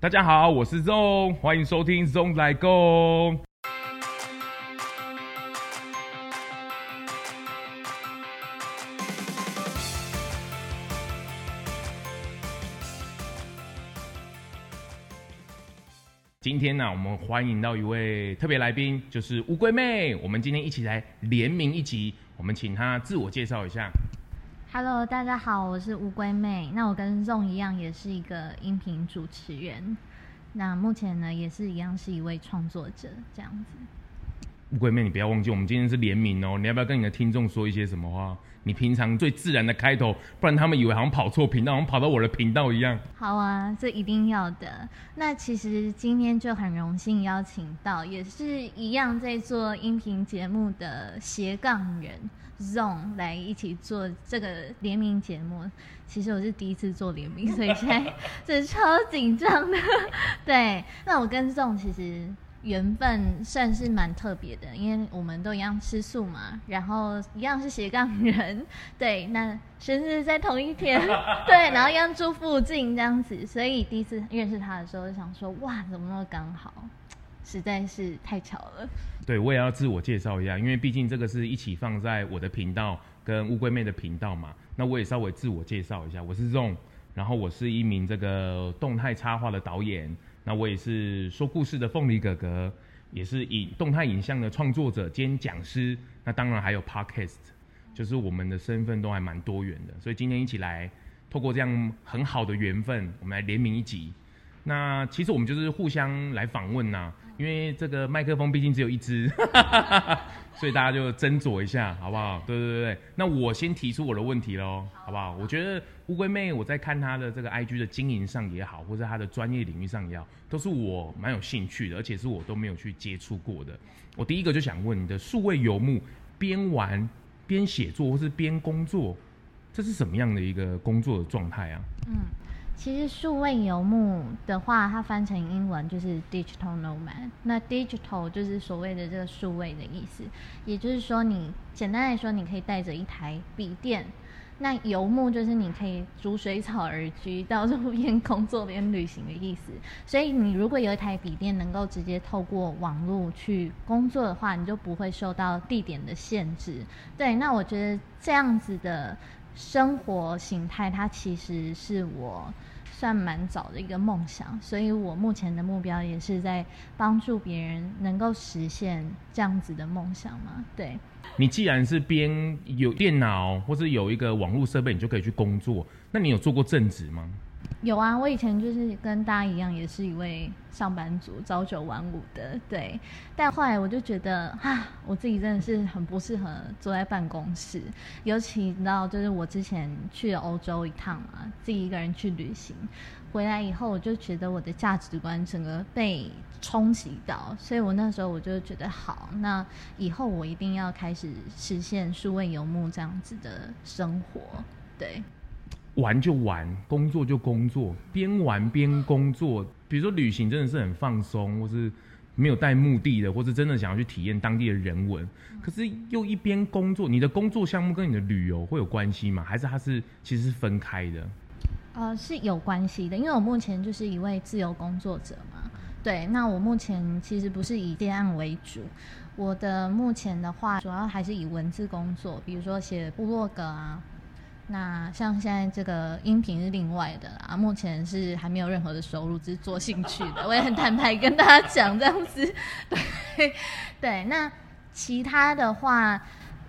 大家好，我是 ZONG，欢迎收听 ZONG 咙来共。今天呢、我们欢迎到一位特别来宾，就是乌龟妹。我们今天一起来联名一集，我们请她自我介绍一下。Hello，大家好，我是乌龟妹。那我跟 ZONG 一样，也是一个音频主持人。那目前呢，也是一样是一位创作者，这样子。乌龟妹，你不要忘记，我们今天是联名哦。你要不要跟你的听众说一些什么话？你平常最自然的开头，不然他们以为好像跑错频道，好像跑到我的频道一样。好啊，这一定要的。那其实今天就很荣幸邀请到，也是一样在做音频节目的斜杠人 ZONG 来一起做这个联名节目。其实我是第一次做联名，所以现在 是超紧张的。对，那我跟 ZONG 其实。缘分算是蛮特别的，因为我们都一样吃素嘛，然后一样是斜杠人，对，那生日在同一天，对，然后一样住附近这样子，所以第一次认识他的时候就想说，哇，怎么那么刚好，实在是太巧了。对，我也要自我介绍一下，因为毕竟这个是一起放在我的频道跟乌龟妹的频道嘛，那我也稍微自我介绍一下，我是 ZONG，然后我是一名这个动态插画的导演。那我也是说故事的凤梨哥哥，也是以动态影像的创作者兼讲师。那当然还有 Podcast，就是我们的身份都还蛮多元的。所以今天一起来，透过这样很好的缘分，我们来联名一集。那其实我们就是互相来访问呐，因为这个麦克风毕竟只有一支。所以大家就斟酌一下，好不好？对对对对，那我先提出我的问题喽，好不好？我觉得乌龟妹，我在看她的这个 IG 的经营上也好，或者她的专业领域上也好，都是我蛮有兴趣的，而且是我都没有去接触过的。我第一个就想问你的数位游牧，边玩边写作，或是边工作，这是什么样的一个工作的状态啊？嗯。其实数位游牧的话，它翻成英文就是 digital nomad。那 digital 就是所谓的这个数位的意思，也就是说，你简单来说，你可以带着一台笔电。那游牧就是你可以逐水草而居，到处边工作边旅行的意思。所以你如果有一台笔电，能够直接透过网络去工作的话，你就不会受到地点的限制。对，那我觉得这样子的生活形态，它其实是我。算蛮早的一个梦想，所以我目前的目标也是在帮助别人能够实现这样子的梦想嘛。对，你既然是边有电脑或是有一个网络设备，你就可以去工作，那你有做过正职吗？有啊，我以前就是跟大家一样，也是一位上班族，朝九晚五的，对。但后来我就觉得，啊，我自己真的是很不适合坐在办公室，尤其你知道，就是我之前去了欧洲一趟嘛，自己一个人去旅行，回来以后我就觉得我的价值观整个被冲击到，所以我那时候我就觉得，好，那以后我一定要开始实现数位游牧这样子的生活，对。玩就玩，工作就工作，边玩边工作。比如说旅行真的是很放松，或是没有带目的的，或是真的想要去体验当地的人文。可是又一边工作，你的工作项目跟你的旅游会有关系吗？还是它是其实是分开的？呃，是有关系的，因为我目前就是一位自由工作者嘛。对，那我目前其实不是以接案为主，我的目前的话主要还是以文字工作，比如说写部落格啊。那像现在这个音频是另外的啦，目前是还没有任何的收入，只是做兴趣的。我也很坦白跟大家讲这样子，对对。那其他的话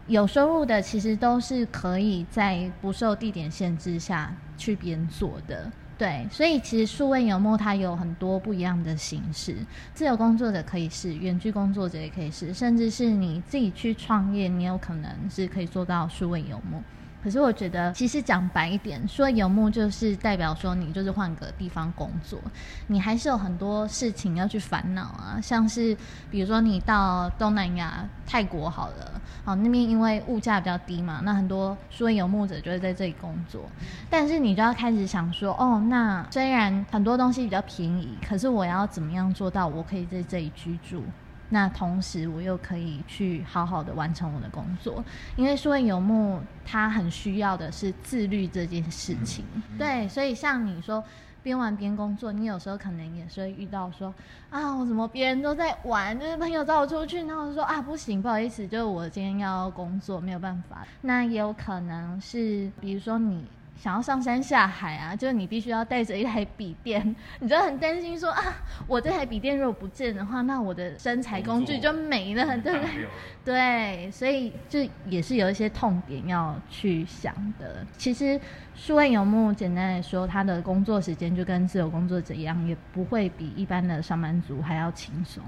有收入的，其实都是可以在不受地点限制下去边做的。对，所以其实数位游牧它有很多不一样的形式，自由工作者可以是，远距工作者也可以是，甚至是你自己去创业，你有可能是可以做到数位游牧。可是我觉得，其实讲白一点，说游牧就是代表说你就是换个地方工作，你还是有很多事情要去烦恼啊。像是比如说你到东南亚泰国好了，好那边因为物价比较低嘛，那很多说游牧者就会在这里工作。但是你就要开始想说，哦，那虽然很多东西比较便宜，可是我要怎么样做到我可以在这里居住？那同时，我又可以去好好的完成我的工作，因为数位游牧它很需要的是自律这件事情。对，所以像你说，边玩边工作，你有时候可能也是会遇到说啊，我怎么别人都在玩，就是朋友找我出去，然后我说啊不行，不好意思，就是我今天要工作，没有办法。那也有可能是，比如说你。想要上山下海啊，就是你必须要带着一台笔电，你就很担心说啊，我这台笔电如果不见的话，那我的身材工具就没了，对不对？对，所以就也是有一些痛点要去想的。其实数位游牧简单来说，他的工作时间就跟自由工作者一样，也不会比一般的上班族还要轻松。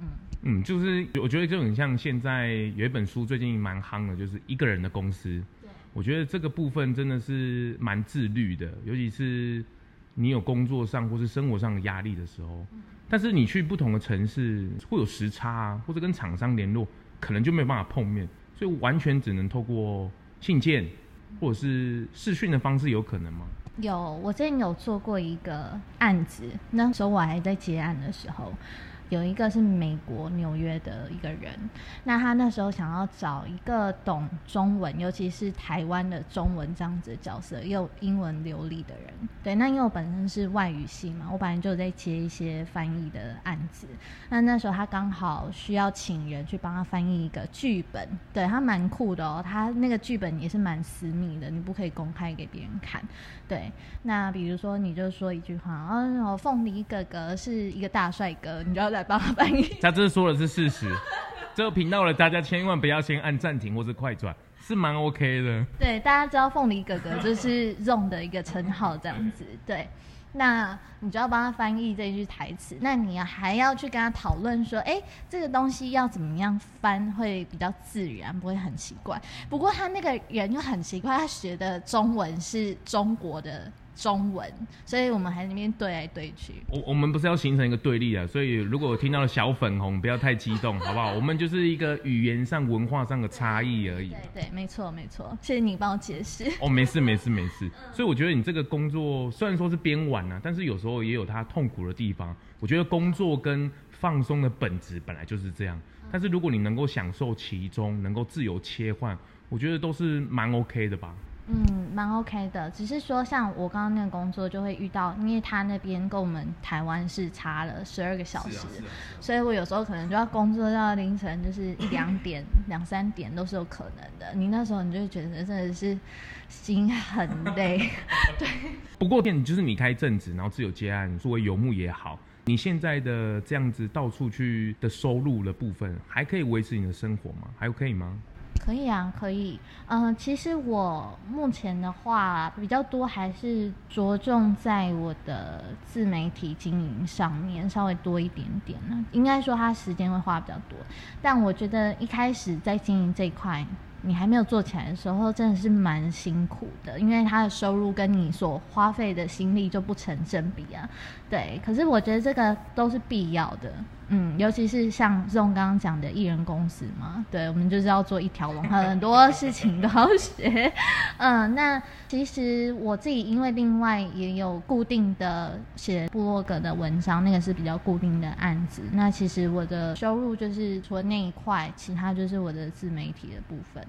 嗯嗯，就是我觉得就很像现在有一本书最近蛮夯的，就是一个人的公司。我觉得这个部分真的是蛮自律的，尤其是你有工作上或是生活上的压力的时候。但是你去不同的城市会有时差啊，或者跟厂商联络，可能就没有办法碰面，所以完全只能透过信件或者是视讯的方式，有可能吗？有，我之前有做过一个案子，那时候我还在接案的时候。有一个是美国纽约的一个人，那他那时候想要找一个懂中文，尤其是台湾的中文这样子的角色，又英文流利的人。对，那因为我本身是外语系嘛，我本来就在接一些翻译的案子。那那时候他刚好需要请人去帮他翻译一个剧本，对，他蛮酷的哦，他那个剧本也是蛮私密的，你不可以公开给别人看。对，那比如说你就说一句话，嗯，凤梨哥哥是一个大帅哥，你知道。来帮他翻译，他这说的是事实。这个频道的大家千万不要先按暂停或是快转，是蛮 OK 的。对，大家知道凤梨哥哥就是 ZONG 的一个称号，这样子。对，那你就要帮他翻译这句台词，那你还要去跟他讨论说，哎，这个东西要怎么样翻会比较自然，不会很奇怪。不过他那个人又很奇怪，他学的中文是中国的。中文，所以我们还在那边对来对去。我我们不是要形成一个对立啊，所以如果我听到了小粉红，不要太激动，好不好？我们就是一个语言上、文化上的差异而已。对对，对，没错没错，谢谢你帮我解释。哦，没事 没事没事。所以我觉得你这个工作虽然说是边玩啊，但是有时候也有它痛苦的地方。我觉得工作跟放松的本质本来就是这样，但是如果你能够享受其中，能够自由切换，我觉得都是蛮 OK 的吧。嗯，蛮 OK 的，只是说像我刚刚那个工作就会遇到，因为他那边跟我们台湾是差了十二个小时，啊啊啊，所以我有时候可能就要工作到凌晨，就是一两点、两三点都是有可能的。你那时候你就会觉得真的是心很累，对。不过店就是你开正职，然后自由接案，作为游牧也好，你现在的这样子到处去的收入的部分，还可以维持你的生活吗？还可以吗？可以啊，可以。嗯、其实我目前的话比较多，还是着重在我的自媒体经营上面，稍微多一点点呢。应该说，它时间会花比较多。但我觉得一开始在经营这一块，你还没有做起来的时候，真的是蛮辛苦的，因为它的收入跟你所花费的心力就不成正比啊。对，可是我觉得这个都是必要的。嗯，尤其是像这种刚刚讲的艺人公司嘛，对，我们就是要做一条龙，很多事情都要学。嗯，那其实我自己因为另外也有固定的写部落格的文章，那个是比较固定的案子。那其实我的收入就是除了那一块，其他就是我的自媒体的部分。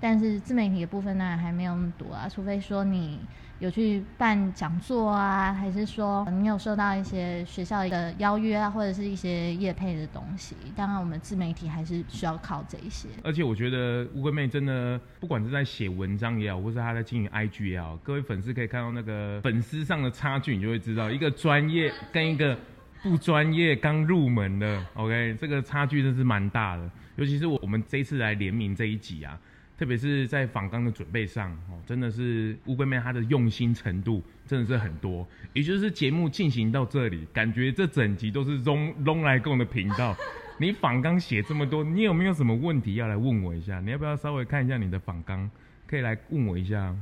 但是自媒体的部分当然还没有那么多啊，除非说你。有去办讲座啊，还是说你有收到一些学校的邀约啊，或者是一些业配的东西？当然，我们自媒体还是需要靠这一些。而且我觉得乌龟妹真的，不管是在写文章也好，或是她在经营 IG 也好，各位粉丝可以看到那个粉丝上的差距，你就会知道一个专业跟一个不专业刚入门的，OK，这个差距真是蛮大的。尤其是我我们这次来联名这一集啊。特别是在访纲的准备上，哦，真的是乌龟妹她的用心程度真的是很多。也就是节目进行到这里，感觉这整集都是 ZONG 咙来共的频道。你访纲写这么多，你有没有什么问题要来问我一下？你要不要稍微看一下你的访纲？可以来问我一下。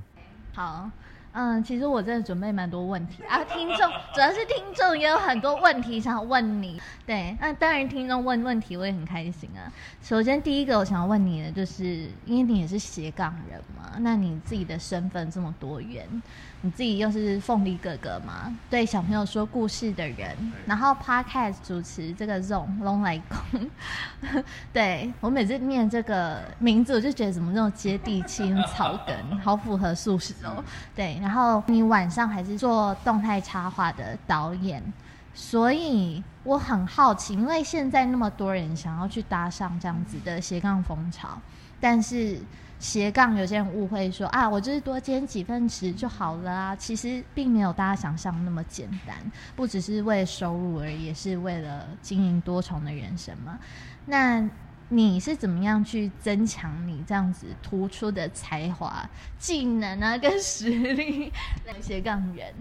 好。嗯，其实我真的准备蛮多问题啊，听众主要是听众也有很多问题想要问你。对，那当然听众问问题我也很开心啊。首先第一个我想要问你的就是，因为你也是斜杠人嘛，那你自己的身份这么多元，你自己又是凤梨哥哥嘛，对小朋友说故事的人，然后 Podcast 主持这个 Zong Long 来公，对我每次念这个名字，我就觉得怎么这种接地气、草根，好符合素食哦。对，然后你晚上还是做动态插画的导演。所以我很好奇，因为现在那么多人想要去搭上这样子的斜杠风潮，但是斜杠有些人误会说啊，我就是多兼几份职就好了啊。其实并没有大家想象那么简单，不只是为收入而已，也是为了经营多重的人生嘛。那你是怎么样去增强你这样子突出的才华、技能啊跟实力的斜杠人？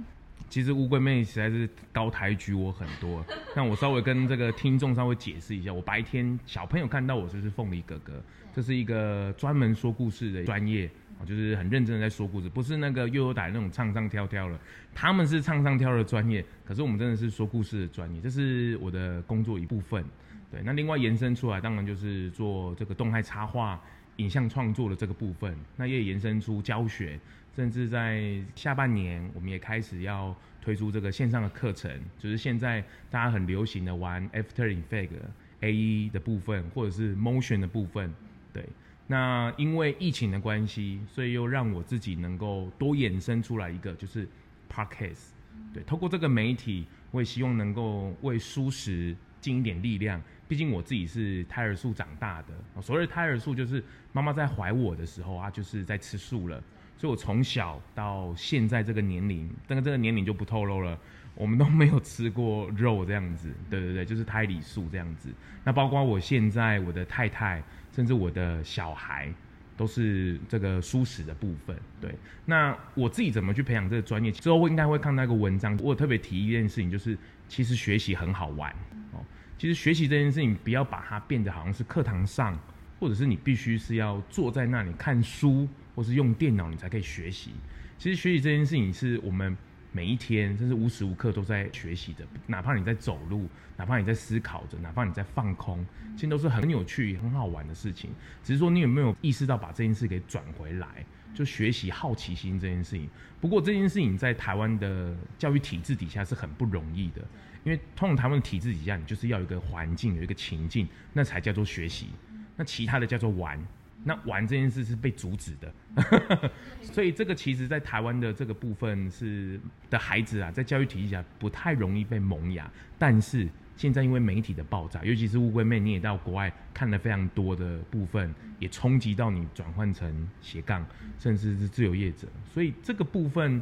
其实乌龟妹实在是高抬举我很多，那我稍微跟这个听众稍微解释一下，我白天小朋友看到我就是凤梨哥哥，这是一个专门说故事的专业，就是很认真的在说故事，不是那个幼幼台那种唱唱跳跳了，他们是唱唱跳的专业，可是我们真的是说故事的专业，这是我的工作一部分。对，那另外延伸出来，当然就是做这个动态插画、影像创作的这个部分，那也延伸出教学。甚至在下半年，我们也开始要推出这个线上的课程，就是现在大家很流行的玩 After e f f e c t AE 的部分，或者是 Motion 的部分。对，那因为疫情的关系，所以又让我自己能够多衍生出来一个，就是 Podcast。对，透过这个媒体，我也希望能够为蔬食尽一点力量。毕竟我自己是胎儿素长大的，所谓的胎儿素就是妈妈在怀我的时候啊，就是在吃素了。所以，我从小到现在这个年龄，这个这个年龄就不透露了，我们都没有吃过肉这样子。对对对，就是胎里素这样子。那包括我现在我的太太，甚至我的小孩，都是这个舒适的部分。对，那我自己怎么去培养这个专业？之后我应该会看到一个文章，我特别提一件事情，就是其实学习很好玩哦。其实学习这件事情，不要把它变得好像是课堂上，或者是你必须是要坐在那里看书。或是用电脑，你才可以学习。其实学习这件事情是我们每一天，甚至无时无刻都在学习的。哪怕你在走路，哪怕你在思考着，哪怕你在放空，其实都是很有趣、很好玩的事情。只是说你有没有意识到把这件事给转回来，就学习好奇心这件事情。不过这件事情在台湾的教育体制底下是很不容易的，因为通常台湾的体制底下，你就是要有一个环境，有一个情境，那才叫做学习。那其他的叫做玩。那玩这件事是被阻止的，所以这个其实，在台湾的这个部分是的孩子啊，在教育体系下不太容易被萌芽。但是现在因为媒体的爆炸，尤其是乌龟妹，你也到国外看了非常多的部分，也冲击到你转换成斜杠，甚至是自由业者。所以这个部分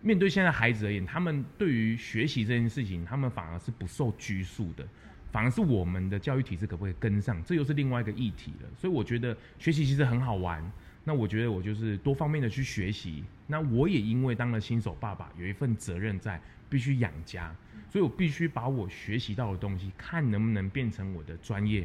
面对现在孩子而言，他们对于学习这件事情，他们反而是不受拘束的。反而是我们的教育体制可不可以跟上，这又是另外一个议题了。所以我觉得学习其实很好玩。那我觉得我就是多方面的去学习。那我也因为当了新手爸爸，有一份责任在，必须养家，所以我必须把我学习到的东西，看能不能变成我的专业，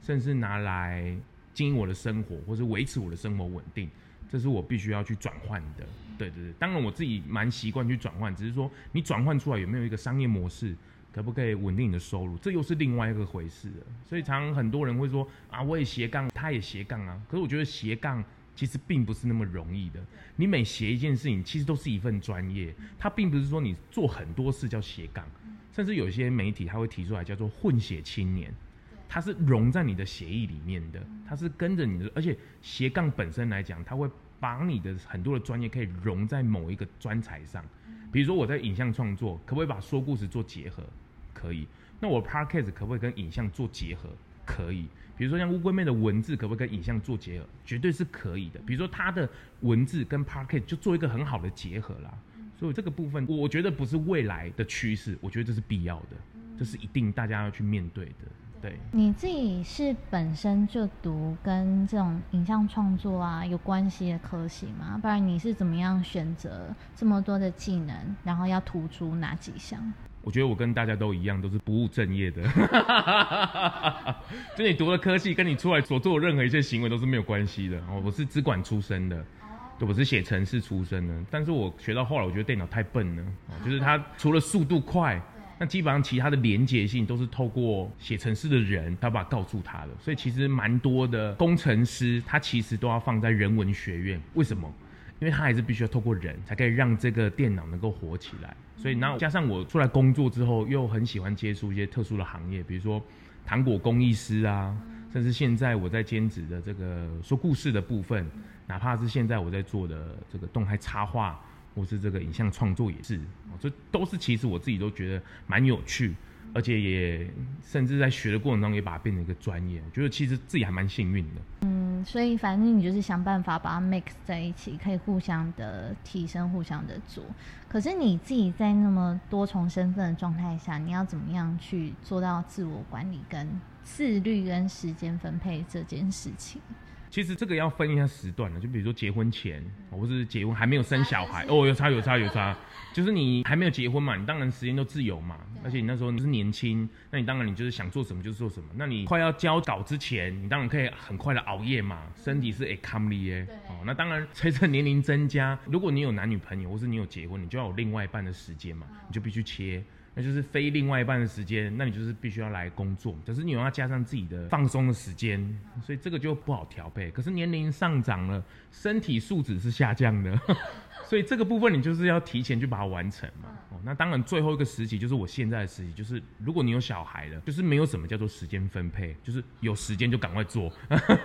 甚至拿来经营我的生活，或是维持我的生活稳定。这是我必须要去转换的。对对对，当然我自己蛮习惯去转换，只是说你转换出来有没有一个商业模式？可不可以稳定你的收入？这又是另外一个回事了。所以常常很多人会说啊，我也斜杠，他也斜杠啊。可是我觉得斜杠其实并不是那么容易的。你每斜一件事情，其实都是一份专业。它并不是说你做很多事叫斜杠，甚至有些媒体他会提出来叫做混血青年，它是融在你的协议里面的，它是跟着你的。而且斜杠本身来讲，它会把你的很多的专业可以融在某一个专才上。比如说我在影像创作，可不可以把说故事做结合？可以，那我 podcast 可不可以跟影像做结合？可以，比如说像乌龟妹的文字可不可以跟影像做结合？绝对是可以的。比如说他的文字跟 podcast 就做一个很好的结合啦。所以这个部分，我觉得不是未来的趋势，我觉得这是必要的，这是一定大家要去面对的。对，你自己是本身就读跟这种影像创作啊有关系的科系吗？不然你是怎么样选择这么多的技能，然后要突出哪几项？我觉得我跟大家都一样，都是不务正业的。就你读了科系，跟你出来所做的任何一些行为都是没有关系的。哦，我是资管出身的，对，我是写程式出身的。但是我学到后来，我觉得电脑太笨了。哦，就是它除了速度快，那基本上其他的连结性都是透过写程式的人，他把它告诉他的。所以其实蛮多的工程师，他其实都要放在人文学院。为什么？因为它还是必须要透过人才可以让这个电脑能够活起来。所以，然后加上我出来工作之后，又很喜欢接触一些特殊的行业，比如说糖果工艺师啊，甚至现在我在兼职的这个说故事的部分，哪怕是现在我在做的这个动态插画，或是这个影像创作也是，这都是其实我自己都觉得蛮有趣。而且也甚至在学的过程中，也把它变成一个专业，我觉得其实自己还蛮幸运的。嗯，所以反正你就是想办法把它 mix 在一起，可以互相的提升，互相的做。可是你自己在那么多重身份的状态下，你要怎么样去做到自我管理、跟自律、跟时间分配这件事情？其实这个要分一下时段的，就比如说结婚前，或是结婚还没有生小孩，哦，有差有差有差。就是你还没有结婚嘛，你当然时间都自由嘛，而且你那时候你是年轻，那你当然你就是想做什么就做什么。那你快要交稿之前，你当然可以很快的熬夜嘛，身体是会抗力耶。哦，那当然随着年龄增加，如果你有男女朋友，或是你有结婚，你就要有另外一半的时间嘛，你就必须切。那就是非另外一半的时间，那你就是必须要来工作，可是你又要加上自己的放松的时间，所以这个就不好调配。可是年龄上涨了，身体素质是下降的，所以这个部分你就是要提前去把它完成嘛。哦，那当然最后一个时期就是我现在的时期，就是如果你有小孩了，就是没有什么叫做时间分配，就是有时间就赶快做，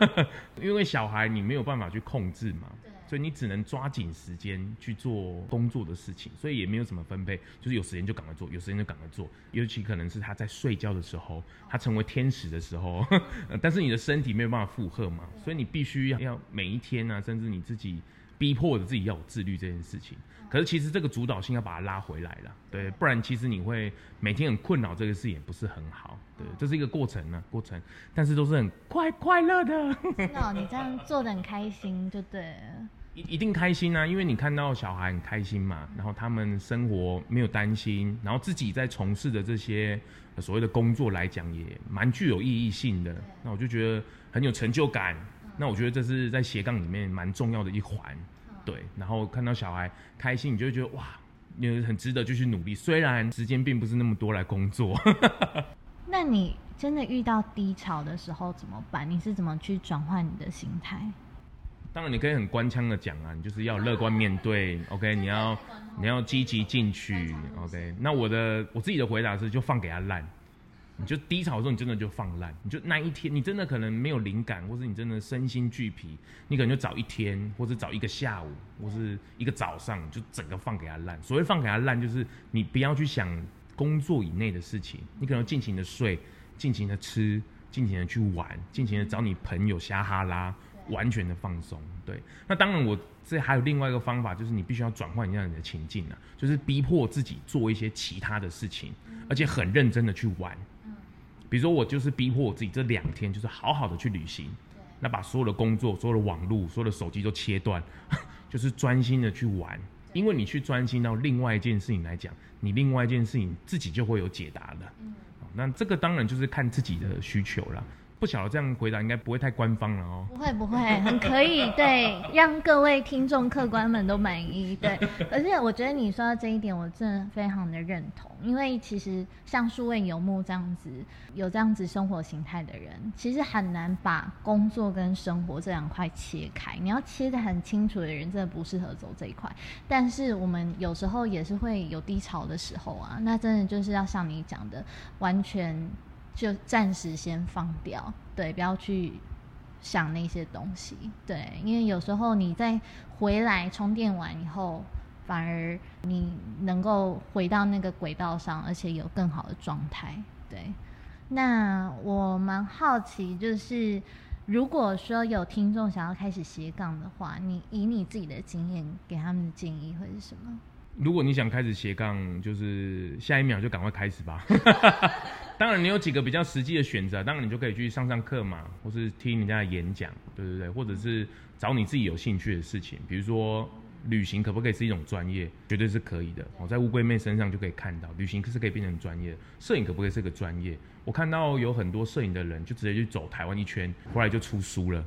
因为小孩你没有办法去控制嘛。所以你只能抓紧时间去做工作的事情，所以也没有什么分配，就是有时间就赶快做，有时间就赶快做。尤其可能是他在睡觉的时候，他成为天使的时候，但是你的身体没有办法负荷嘛，所以你必须要要每一天啊，甚至你自己逼迫着自己要有自律这件事情。可是其实这个主导性要把它拉回来了，对，不然其实你会每天很困扰，这个事也不是很好。对，这是一个过程呢，过程，但是都是很快快乐的。那你这样做的很开心，就对了。一一定开心啊，因为你看到小孩很开心嘛，然后他们生活没有担心，然后自己在从事的这些所谓的工作来讲也蛮具有意义性的，那我就觉得很有成就感。那我觉得这是在斜杠里面蛮重要的一环，对。然后看到小孩开心，你就会觉得哇，你很值得继续努力，虽然时间并不是那么多来工作。那你真的遇到低潮的时候怎么办？你是怎么去转换你的心态？当然，你可以很官腔的讲啊，你就是要乐观面对，OK？你要你要积极进取，OK？那我的我自己的回答是，就放给他烂。你就低潮的时候，你真的就放烂。你就那一天，你真的可能没有灵感，或是你真的身心俱疲，你可能就找一天，或是找一个下午，或是一个早上，就整个放给他烂。所谓放给他烂，就是你不要去想工作以内的事情，你可能尽情的睡，尽情的吃，尽情的去玩，尽情的找你朋友瞎哈拉。完全的放松，对。那当然，我这还有另外一个方法，就是你必须要转换一下你的情境啊，就是逼迫自己做一些其他的事情，而且很认真的去玩。比如说，我就是逼迫我自己这两天，就是好好的去旅行，那把所有的工作、所有的网络、所有的手机都切断，就是专心的去玩。因为你去专心到另外一件事情来讲，你另外一件事情自己就会有解答的。那这个当然就是看自己的需求了。不晓得这样回答应该不会太官方了哦。不会不会，很可以，对，让各位听众客官们都满意，对。而且我觉得你说到这一点，我真的非常的认同，因为其实像数位游牧这样子，有这样子生活形态的人，其实很难把工作跟生活这两块切开。你要切的很清楚的人，真的不适合走这一块。但是我们有时候也是会有低潮的时候啊，那真的就是要像你讲的，完全。就暂时先放掉，对，不要去想那些东西，对，因为有时候你在回来充电完以后，反而你能够回到那个轨道上，而且有更好的状态，对。那我蛮好奇，就是如果说有听众想要开始斜杠的话，你以你自己的经验给他们的建议会是什么？如果你想开始斜杠，就是下一秒就赶快开始吧。当然，你有几个比较实际的选择，当然你就可以去上上课嘛，或是听人家的演讲，对对对，或者是找你自己有兴趣的事情，比如说旅行可不可以是一种专业？绝对是可以的。我在乌龟妹身上就可以看到，旅行可是可以变成专业，摄影可不可以是个专业？我看到有很多摄影的人就直接去走台湾一圈，后来就出书了。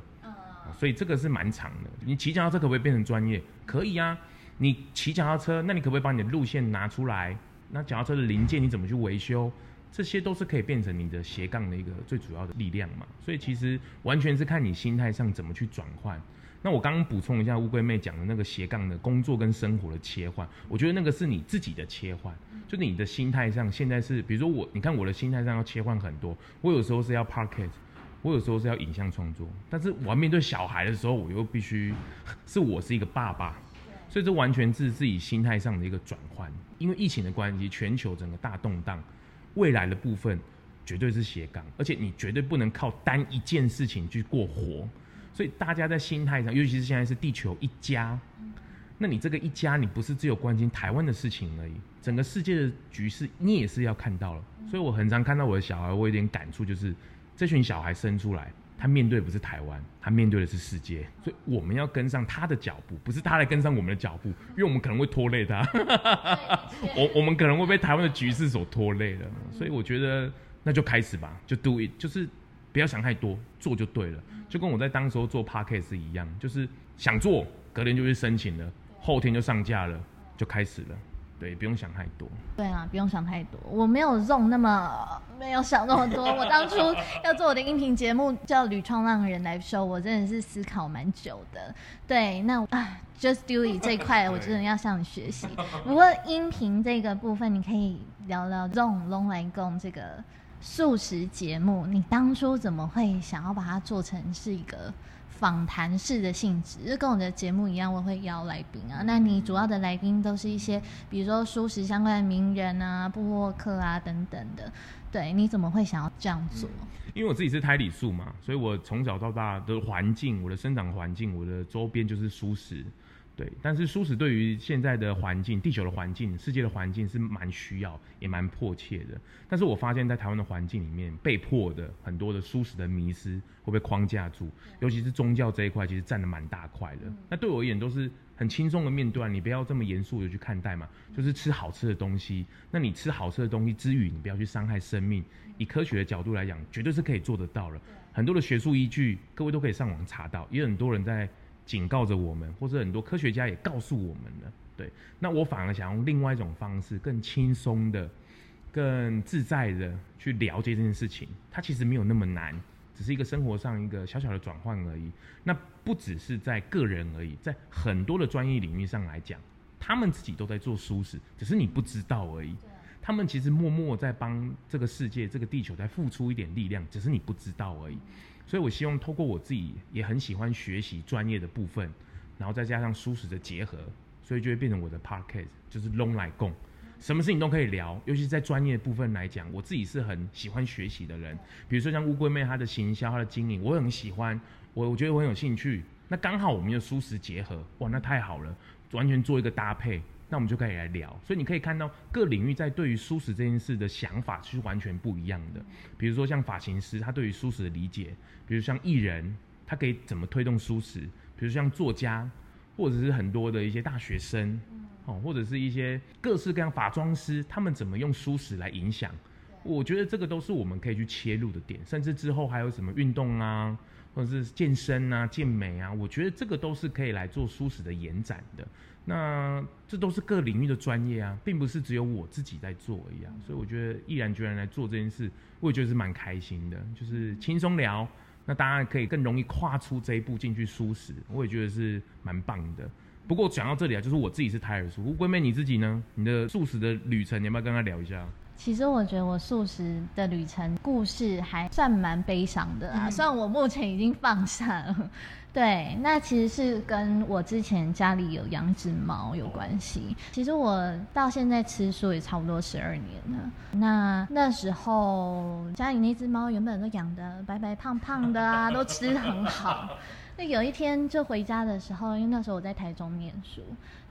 所以这个是蛮长的。你骑脚踏车可不可以变成专业？可以啊。你骑脚踏车，那你可不可以把你的路线拿出来？那脚踏车的零件你怎么去维修？这些都是可以变成你的斜杠的一个最主要的力量嘛。所以其实完全是看你心态上怎么去转换。那我刚刚补充一下乌龟妹讲的那个斜杠的工作跟生活的切换，我觉得那个是你自己的切换，就你的心态上现在是，比如说我，你看我的心态上要切换很多，我有时候是要 podcast，我有时候是要影像创作，但是我要面对小孩的时候，我又必须 是我是一个爸爸，所以这完全是自己心态上的一个转换。因为疫情的关系，全球整个大动荡，未来的部分绝对是斜杠，而且你绝对不能靠单一件事情去过活。所以大家在心态上，尤其是现在是地球一家，那你这个一家，你不是只有关心台湾的事情而已，整个世界的局势你也是要看到了。所以我很常看到我的小孩，我有点感触，就是这群小孩生出来，他面对不是台湾，他面对的是世界。所以我们要跟上他的脚步，不是他来跟上我们的脚步，因为我们可能会拖累他。我我们可能会被台湾的局势所拖累了。所以我觉得那就开始吧，就 do it，就是。不要想太多，做就对了。就跟我在当时候做 podcast 一样，就是想做，隔天就去申请了，后天就上架了，就开始了。对，不用想太多。对啊，不用想太多。我没有用那么没有想那么多。我当初要做我的音频节目叫《屡创浪人来说》，我真的是思考蛮久的。对，那啊，Just Do It 这一块，我真的要向你学习。不过音频这个部分，你可以聊聊 Zong Long 来共这个。素食节目，你当初怎么会想要把它做成是一个访谈式的性质？就跟我的节目一样，我会邀来宾啊。那你主要的来宾都是一些，比如说素食相关的名人啊、布洛克啊等等的。对，你怎么会想要这样做？因为我自己是胎里素嘛，所以我从小到大的环境，我的生长环境，我的周边就是素食。对，但是素食对于现在的环境、地球的环境、世界的环境是蛮需要，也蛮迫切的。但是我发现，在台湾的环境里面，被迫的很多的素食的迷失会被框架住，尤其是宗教这一块，其实占了蛮大块的。那对我而言，都是很轻松的面对，你不要这么严肃的去看待嘛，就是吃好吃的东西。那你吃好吃的东西之余，你不要去伤害生命。以科学的角度来讲，绝对是可以做得到了。很多的学术依据，各位都可以上网查到，也有很多人在。警告着我们，或者很多科学家也告诉我们了。对，那我反而想用另外一种方式，更轻松的、更自在的去了解这件事情。它其实没有那么难，只是一个生活上一个小小的转换而已。那不只是在个人而已，在很多的专业领域上来讲，他们自己都在做舒适，只是你不知道而已。他们其实默默在帮这个世界、这个地球在付出一点力量，只是你不知道而已。所以，我希望透过我自己也很喜欢学习专业的部分，然后再加上蔬食的结合，所以就会变成我的 podcast，就是 Long 来共，什么事情都可以聊。尤其在专业部分来讲，我自己是很喜欢学习的人。比如说像乌龟妹她的行销、她的经营，我很喜欢，我我觉得我很有兴趣。那刚好我们有蔬食结合，哇，那太好了，完全做一个搭配。那我们就可以来聊，所以你可以看到各领域在对于舒适这件事的想法是完全不一样的。比如说像发型师，他对于舒适的理解；比如像艺人，他可以怎么推动舒适；比如像作家，或者是很多的一些大学生，哦，或者是一些各式各样发妆师，他们怎么用舒适来影响？我觉得这个都是我们可以去切入的点，甚至之后还有什么运动啊，或者是健身啊、健美啊，我觉得这个都是可以来做蔬食的延展的。那这都是各领域的专业啊，并不是只有我自己在做一样，所以我觉得毅然决然来做这件事，我也觉得是蛮开心的，就是轻松聊，那大家可以更容易跨出这一步进去蔬食，我也觉得是蛮棒的。不过讲到这里啊，就是我自己是胎儿素，乌龟妹你自己呢？你的素食的旅程，你要不要跟他聊一下？其实我觉得我素食的旅程故事还算蛮悲伤的啊，虽然我目前已经放下了。对，那其实是跟我之前家里有养只猫有关系。其实我到现在吃素也差不多十二年了。那那时候家里那只猫原本都养的白白胖胖的啊，都吃得很好。就有一天就回家的时候，因为那时候我在台中念书，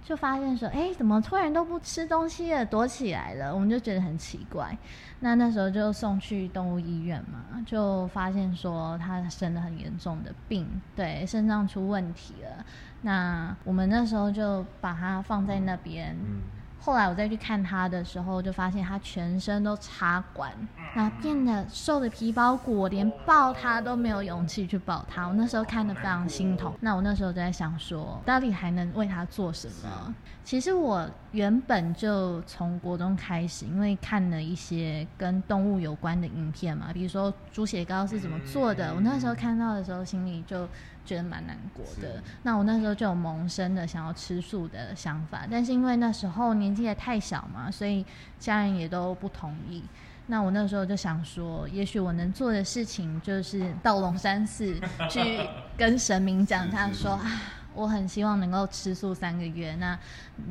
就发现说，哎，怎么突然都不吃东西了，躲起来了？我们就觉得很奇怪。那那时候就送去动物医院嘛，就发现说他生了很严重的病，对，肾脏出问题了。那我们那时候就把它放在那边，后来我再去看他的时候，就发现他全身都插管，然后变得瘦的皮包骨，我连抱他都没有勇气去抱他。我那时候看得非常心痛。那我那时候就在想说，到底还能为他做什么？其实我原本就从国中开始，因为看了一些跟动物有关的影片嘛，比如说猪血糕是怎么做的。我那时候看到的时候，心里就觉得蛮难过的。那我那时候就有萌生的想要吃素的想法，但是因为那时候年纪也太小嘛，所以家人也都不同意。那我那时候就想说，也许我能做的事情就是到龙山寺 去跟神明讲，他说啊，我很希望能够吃素三个月，那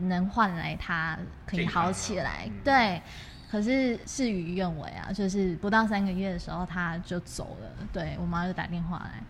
能换来他可以好起来。对，可是事与愿违啊，就是不到三个月的时候他就走了。对，我妈就打电话来。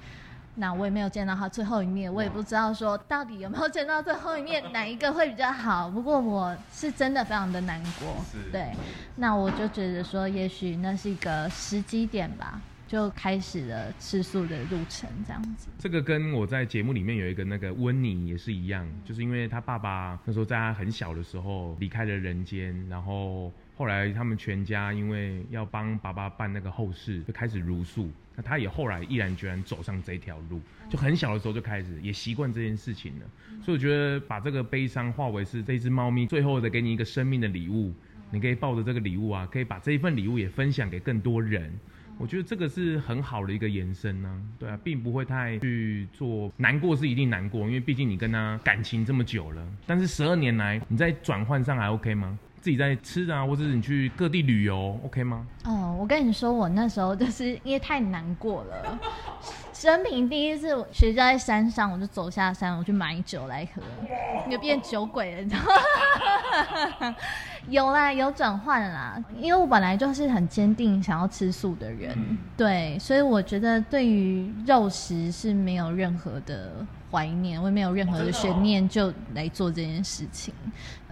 那我也没有见到他最后一面，我也不知道说到底有没有见到最后一面，哪一个会比较好。不过我是真的非常的难过，对。那我就觉得说，也许那是一个时机点吧，就开始了吃素的路程，这样子。这个跟我在节目里面有一个那个温妮也是一样，就是因为他爸爸那时候在他很小的时候离开了人间，然后后来他们全家因为要帮爸爸办那个后事，就开始茹素。那他也后来毅然决然走上这条路，就很小的时候就开始也习惯这件事情了。所以我觉得把这个悲伤化为是这只猫咪最后的给你一个生命的礼物，你可以抱着这个礼物啊，可以把这一份礼物也分享给更多人。我觉得这个是很好的一个延伸呢。对啊，并不会太去做难过是一定难过，因为毕竟你跟他感情这么久了。但是十二年来你在转换上还 OK 吗？自己在吃啊，或者是你去各地旅游，OK 吗？哦，我跟你说，我那时候就是因为太难过了。生平第一次学校在山上，我就走下山，我去买酒来喝，就变酒鬼了，你知道吗？有啦，有转换啦，因为我本来就是很坚定想要吃素的人，嗯、对，所以我觉得对于肉食是没有任何的。怀念，我也没有任何的悬念，就来做这件事情。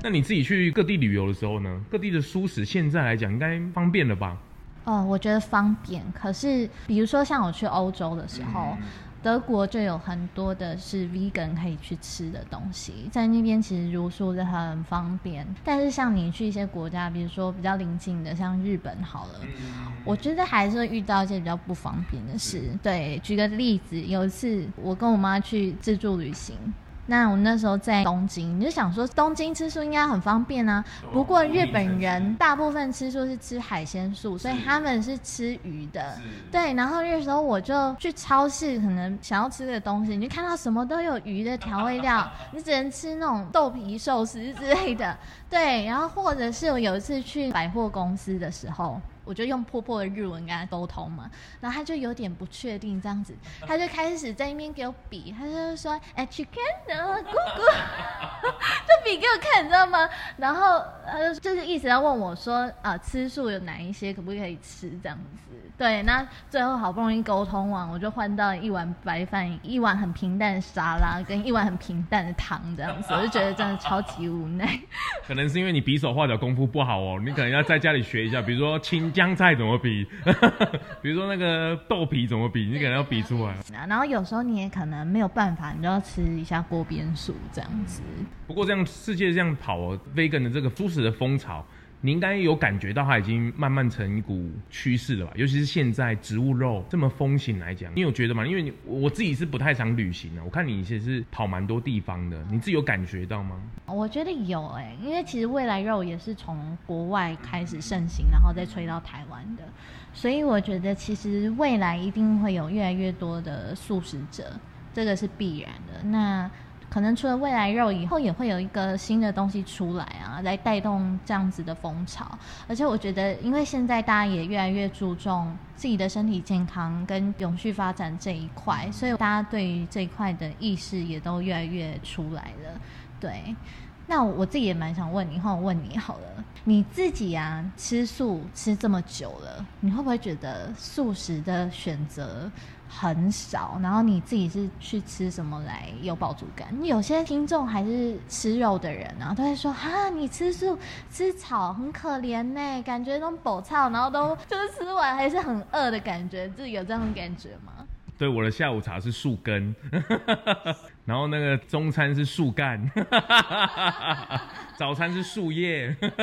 那你自己去各地旅游的时候呢？各地的舒适现在来讲应该方便了吧？哦，我觉得方便。可是，比如说像我去欧洲的时候。嗯德国就有很多的是 vegan 可以去吃的东西，在那边其实如素的很方便。但是像你去一些国家，比如说比较邻近的，像日本好了，我觉得还是会遇到一些比较不方便的事。对，举个例子，有一次我跟我妈去自助旅行。那我那时候在东京，你就想说东京吃素应该很方便啊。不过日本人大部分吃素是吃海鲜素，所以他们是吃鱼的。对，然后那时候我就去超市，可能想要吃的东西，你就看到什么都有鱼的调味料，你只能吃那种豆皮寿司之类的。对，然后或者是我有一次去百货公司的时候。我就用破破的日文跟他沟通嘛，然后他就有点不确定这样子，他就开始在那边给我比，他就说哎，chicken 然后姑姑，就比给我看，你知道吗？然后他就就是一直在问我说啊、呃，吃素有哪一些，可不可以吃这样子？对，那最后好不容易沟通完，我就换到一碗白饭，一碗很平淡的沙拉，跟一碗很平淡的汤这样子，我就觉得真的超级无奈。可能是因为你比手画脚功夫不好哦，你可能要在家里学一下，比如说青。江菜怎么比？比如说那个豆皮怎么比？你可能要比出来。然后有时候你也可能没有办法，你就要吃一下锅边素这样子。不过这样世界这样跑哦，vegan 的这个素食的风潮。你应该有感觉到它已经慢慢成一股趋势了吧？尤其是现在植物肉这么风行来讲，你有觉得吗？因为你我自己是不太常旅行的，我看你其实是跑蛮多地方的，你自己有感觉到吗？我觉得有诶、欸，因为其实未来肉也是从国外开始盛行，然后再吹到台湾的，所以我觉得其实未来一定会有越来越多的素食者，这个是必然的。那可能除了未来肉以后，也会有一个新的东西出来啊，来带动这样子的风潮。而且我觉得，因为现在大家也越来越注重自己的身体健康跟永续发展这一块，所以大家对于这一块的意识也都越来越出来了。对，那我自己也蛮想问你，或我问你好了，你自己啊吃素吃这么久了，你会不会觉得素食的选择？很少，然后你自己是去吃什么来有饱足感？有些听众还是吃肉的人啊，都会说哈，你吃素吃草很可怜呢，感觉都饱草，然后都 就是吃完还是很饿的感觉，自己有这样的感觉吗？对，我的下午茶是树根，然后那个中餐是树干，早餐是树叶。对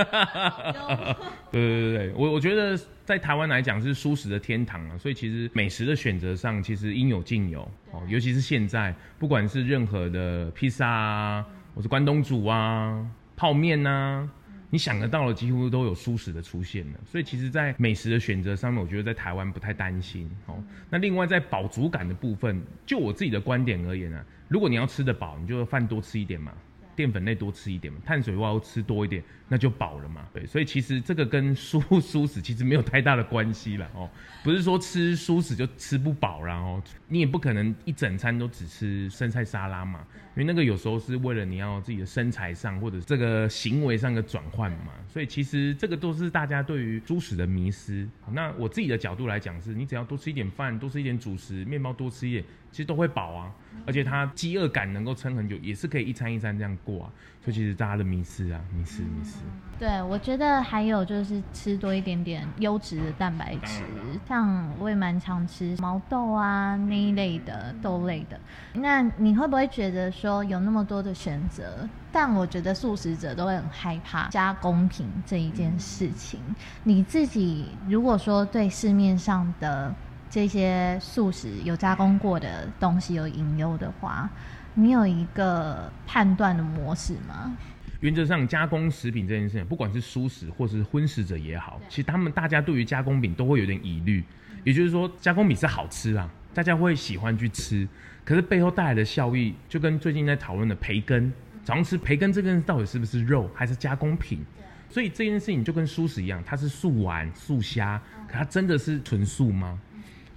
对对对，我我觉得在台湾来讲是蔬食的天堂啊，所以其实美食的选择上其实应有尽有哦，尤其是现在，不管是任何的披萨啊，或是关东煮啊、泡面啊。你想得到的几乎都有蔬食的出现了，所以其实，在美食的选择上面，我觉得在台湾不太担心。哦，那另外在饱足感的部分，就我自己的观点而言呢，如果你要吃得饱，你就饭多吃一点嘛。淀粉类多吃一点嘛，碳水化合物吃多一点，那就饱了嘛。对，所以其实这个跟蔬 蔬食其实没有太大的关系了哦。不是说吃蔬食就吃不饱，然哦你也不可能一整餐都只吃生菜沙拉嘛，因为那个有时候是为了你要自己的身材上或者这个行为上的转换嘛。所以其实这个都是大家对于猪食的迷思。那我自己的角度来讲，是你只要多吃一点饭，多吃一点主食，面包多吃一点。其实都会饱啊，而且它饥饿感能够撑很久，也是可以一餐一餐这样过啊。所以其实大家的迷失啊，迷失迷失。对，我觉得还有就是吃多一点点优质的蛋白质，像我也蛮常吃毛豆啊那一类的豆类的。那你会不会觉得说有那么多的选择？但我觉得素食者都会很害怕加工品这一件事情。你自己如果说对市面上的这些素食有加工过的东西有隐忧的话，你有一个判断的模式吗？原则上，加工食品这件事情，不管是素食或是荤食者也好，其实他们大家对于加工品都会有点疑虑。也就是说，加工品是好吃啊，大家会喜欢去吃，可是背后带来的效益，就跟最近在讨论的培根，早上吃培根这个到底是不是肉还是加工品？所以这件事情就跟素食一样，它是素丸、素虾，可它真的是纯素吗？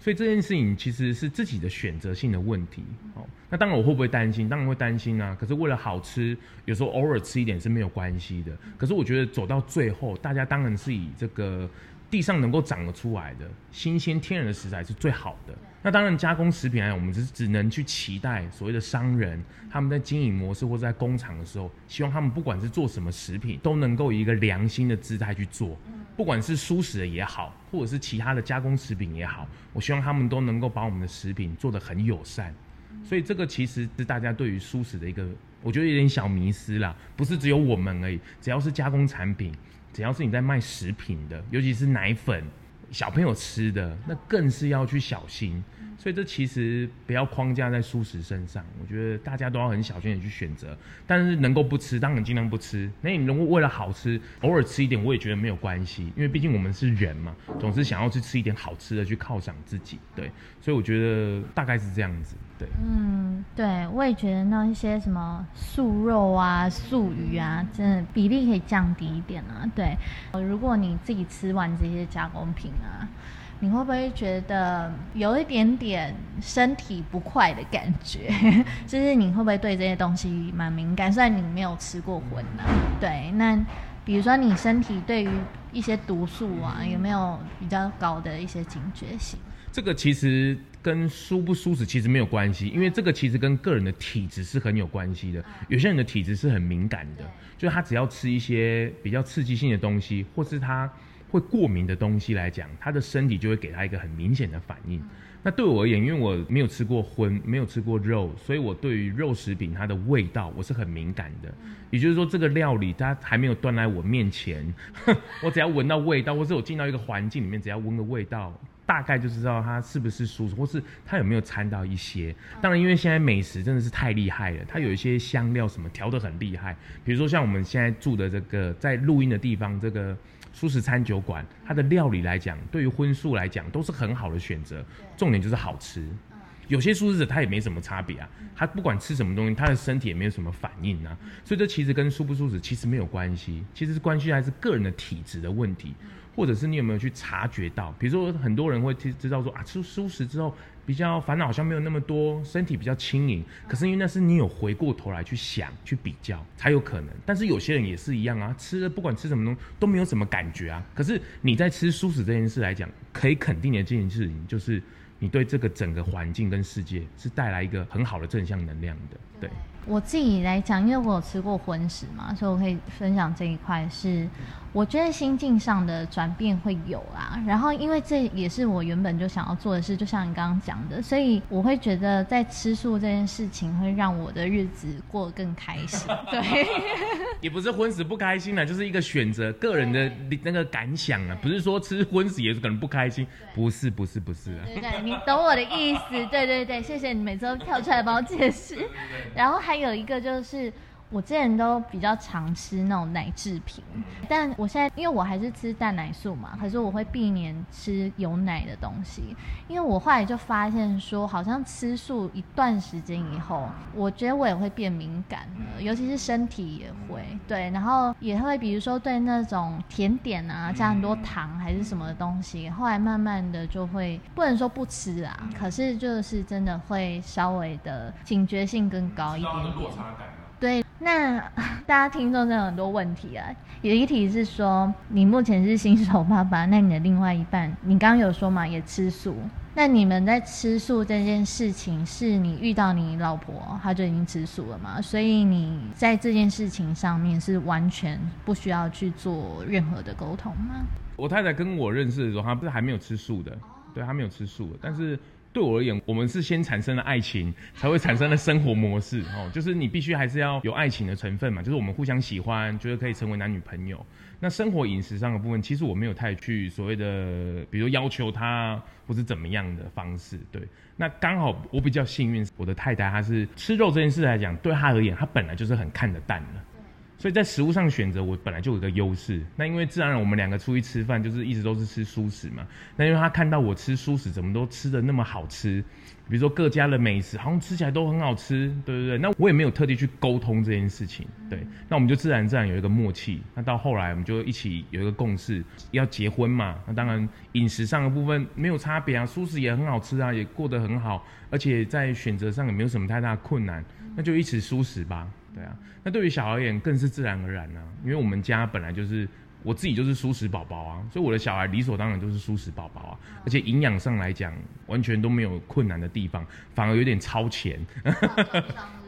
所以这件事情其实是自己的选择性的问题，哦，那当然我会不会担心？当然会担心啊。可是为了好吃，有时候偶尔吃一点是没有关系的。可是我觉得走到最后，大家当然是以这个地上能够长得出来的新鲜天然的食材是最好的。那当然加工食品来讲，我们只只能去期待所谓的商人他们在经营模式或者在工厂的时候，希望他们不管是做什么食品，都能够以一个良心的姿态去做。不管是蔬食的也好，或者是其他的加工食品也好，我希望他们都能够把我们的食品做得很友善。所以这个其实是大家对于蔬食的一个，我觉得有点小迷思啦。不是只有我们而已，只要是加工产品，只要是你在卖食品的，尤其是奶粉，小朋友吃的，那更是要去小心。所以这其实不要框架在素食身上，我觉得大家都要很小心的去选择。但是能够不吃，当然尽量不吃。那你如果为了好吃，偶尔吃一点，我也觉得没有关系，因为毕竟我们是人嘛，总是想要去吃一点好吃的去犒赏自己。对，所以我觉得大概是这样子。对，嗯，对，我也觉得那一些什么素肉啊、素鱼啊，真的比例可以降低一点啊。对，如果你自己吃完这些加工品啊。你会不会觉得有一点点身体不快的感觉？就是你会不会对这些东西蛮敏感？虽然你没有吃过荤呢、啊，对。那比如说你身体对于一些毒素啊，有没有比较高的一些警觉性？这个其实跟舒不舒适其实没有关系，因为这个其实跟个人的体质是很有关系的。有些人的体质是很敏感的，就是他只要吃一些比较刺激性的东西，或是他。会过敏的东西来讲，他的身体就会给他一个很明显的反应。那对我而言，因为我没有吃过荤，没有吃过肉，所以我对于肉食品它的味道我是很敏感的。也就是说，这个料理它还没有端来我面前，我只要闻到味道，或是我进到一个环境里面，只要闻个味道，大概就知道它是不是素食，或是它有没有掺到一些。当然，因为现在美食真的是太厉害了，它有一些香料什么调得很厉害。比如说像我们现在住的这个在录音的地方，这个。素食餐酒馆，它的料理来讲，对于荤素来讲都是很好的选择。重点就是好吃。有些素食者他也没什么差别啊，他不管吃什么东西，他的身体也没有什么反应啊。所以这其实跟素不素食其实没有关系，其实是关系还是个人的体质的问题，或者是你有没有去察觉到。比如说很多人会知道说啊，吃素食之后。比较烦恼好像没有那么多，身体比较轻盈。可是因为那是你有回过头来去想、去比较才有可能。但是有些人也是一样啊，吃了不管吃什么东西都没有什么感觉啊。可是你在吃素食这件事来讲，可以肯定的这件事情就是你对这个整个环境跟世界是带来一个很好的正向能量的。对，我自己来讲，因为我有吃过荤食嘛，所以我可以分享这一块是。我觉得心境上的转变会有啊。然后因为这也是我原本就想要做的事，就像你刚刚讲的，所以我会觉得在吃素这件事情会让我的日子过得更开心。对，也不是荤食不开心了，就是一个选择，个人的那个感想啊，不是说吃荤食也是可能不开心，不是不是不是啊。对对，你懂我的意思。对对对，谢谢你每次都跳出来帮我解释。然后还有一个就是。我之前都比较常吃那种奶制品，但我现在因为我还是吃蛋奶素嘛，可是我会避免吃有奶的东西，因为我后来就发现说，好像吃素一段时间以后，我觉得我也会变敏感了，尤其是身体也会对，然后也会比如说对那种甜点啊加很多糖还是什么的东西，后来慢慢的就会不能说不吃啊，可是就是真的会稍微的警觉性更高一点点。对，那 大家听众真的很多问题啊。有一题是说，你目前是新手爸爸，那你的另外一半，你刚刚有说嘛，也吃素。那你们在吃素这件事情，是你遇到你老婆，她就已经吃素了嘛？所以你在这件事情上面是完全不需要去做任何的沟通吗？我太太跟我认识的时候，她不是还没有吃素的，对，她没有吃素的，但是。对我而言，我们是先产生了爱情，才会产生了生活模式哦。就是你必须还是要有爱情的成分嘛，就是我们互相喜欢，觉得可以成为男女朋友。那生活饮食上的部分，其实我没有太去所谓的，比如要求他或是怎么样的方式。对，那刚好我比较幸运，我的太太她是吃肉这件事来讲，对她而言，她本来就是很看得淡的。所以在食物上选择，我本来就有个优势。那因为自然我们两个出去吃饭，就是一直都是吃蔬食嘛。那因为他看到我吃蔬食，怎么都吃得那么好吃，比如说各家的美食，好像吃起来都很好吃，对对对。那我也没有特地去沟通这件事情，对。那我们就自然自然有一个默契。那到后来我们就一起有一个共识，要结婚嘛。那当然饮食上的部分没有差别啊，蔬食也很好吃啊，也过得很好，而且在选择上也没有什么太大困难，那就一起蔬食吧。对啊，那对于小孩而言更是自然而然啊，因为我们家本来就是我自己就是蔬食宝宝啊，所以我的小孩理所当然就是蔬食宝宝啊，而且营养上来讲完全都没有困难的地方，反而有点超前。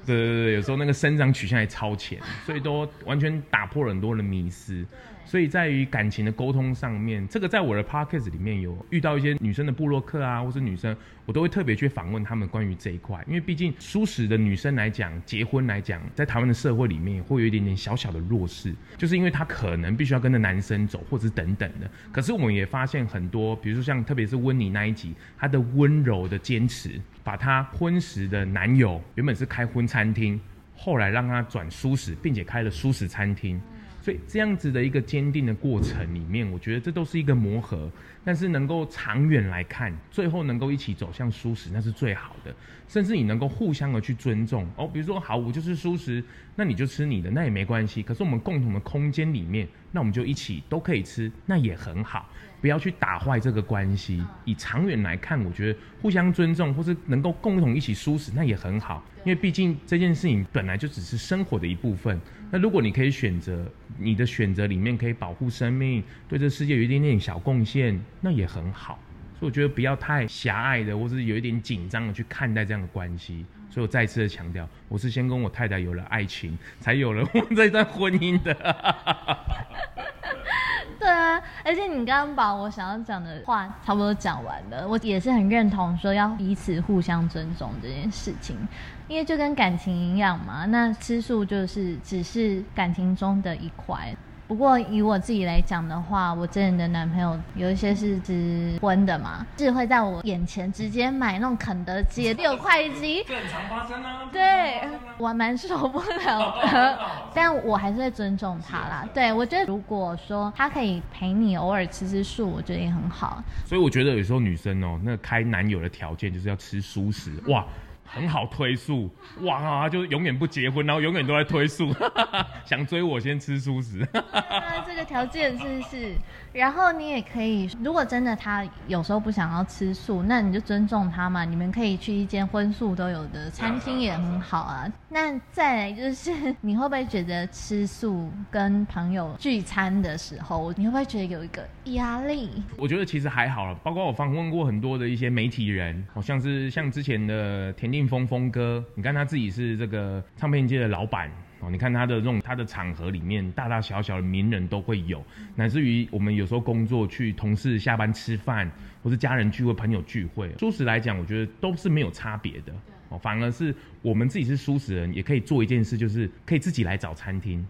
对对对，有时候那个生长曲线还超前，所以都完全打破了很多的迷思。所以在于感情的沟通上面，这个在我的 podcast 里面有遇到一些女生的部落客啊，或是女生，我都会特别去访问他们关于这一块，因为毕竟蔬食的女生来讲，结婚来讲，在台湾的社会里面会有一点点小小的弱势，就是因为她可能必须要跟着男生走，或者是等等的。可是我们也发现很多，比如说像特别是温妮那一集，她的温柔的坚持，把她婚食的男友原本是开婚餐厅，后来让他转蔬食，并且开了蔬食餐厅。所以这样子的一个坚定的过程里面，我觉得这都是一个磨合，但是能够长远来看，最后能够一起走向舒适，那是最好的。甚至你能够互相的去尊重哦，比如说好，我就是舒适，那你就吃你的，那也没关系。可是我们共同的空间里面，那我们就一起都可以吃，那也很好。不要去打坏这个关系。以长远来看，我觉得互相尊重，或是能够共同一起舒适，那也很好。因为毕竟这件事情本来就只是生活的一部分。那如果你可以选择，你的选择里面可以保护生命，对这世界有一点点小贡献，那也很好。所以我觉得不要太狭隘的，或是有一点紧张的去看待这样的关系。所以我再次的强调，我是先跟我太太有了爱情，才有了 我这段婚姻的。对啊，而且你刚刚把我想要讲的话差不多讲完了，我也是很认同说要彼此互相尊重这件事情，因为就跟感情一样嘛，那吃素就是只是感情中的一块。不过以我自己来讲的话，我真的男朋友有一些是直婚的嘛，是会在我眼前直接买那种肯德基的六块鸡，这很常发生啊。对，我还蛮受不了的，但我还是会尊重他啦。对，我觉得如果说他可以陪你偶尔吃吃素，我觉得也很好。所以我觉得有时候女生哦，那开男友的条件就是要吃蔬食，哇。很好推素，哇，他就永远不结婚，然后永远都在推素，想追我先吃素食。那 这个条件是不是？然后你也可以，如果真的他有时候不想要吃素，那你就尊重他嘛。你们可以去一间荤素都有的餐厅也很好啊。那再来就是，你会不会觉得吃素跟朋友聚餐的时候，你会不会觉得有一个压力？我觉得其实还好了，包括我访问过很多的一些媒体人，好像是像之前的田定峰峰哥，你看他自己是这个唱片界的老板。哦。你看他的这种他的场合里面，大大小小的名人都会有，乃至于我们有时候工作去同事下班吃饭，或是家人聚会、朋友聚会，舒适来讲，我觉得都是没有差别的哦。反而是我们自己是舒适人，也可以做一件事，就是可以自己来找餐厅。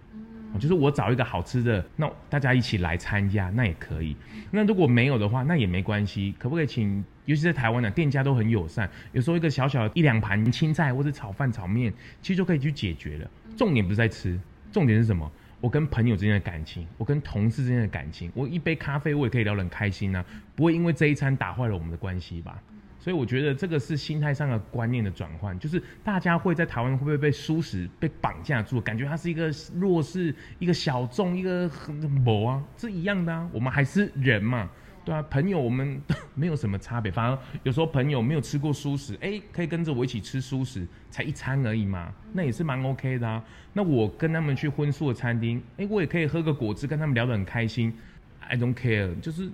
就是我找一个好吃的，那大家一起来参加，那也可以。那如果没有的话，那也没关系。可不可以请？尤其在台湾的店家都很友善，有时候一个小小的一两盘青菜或者炒饭、炒面，其实就可以去解决了。重点不是在吃，重点是什么？我跟朋友之间的感情，我跟同事之间的感情，我一杯咖啡我也可以聊得很开心啊，不会因为这一餐打坏了我们的关系吧？所以我觉得这个是心态上的观念的转换，就是大家会在台湾会不会被蔬食被绑架住，感觉它是一个弱势、一个小众、一个很某啊，是一样的啊。我们还是人嘛，对啊，朋友我们 没有什么差别。反而有时候朋友没有吃过素食，哎，可以跟着我一起吃素食，才一餐而已嘛，那也是蛮 OK 的啊。那我跟他们去荤素的餐厅，哎，我也可以喝个果汁，跟他们聊得很开心。I don't care，就是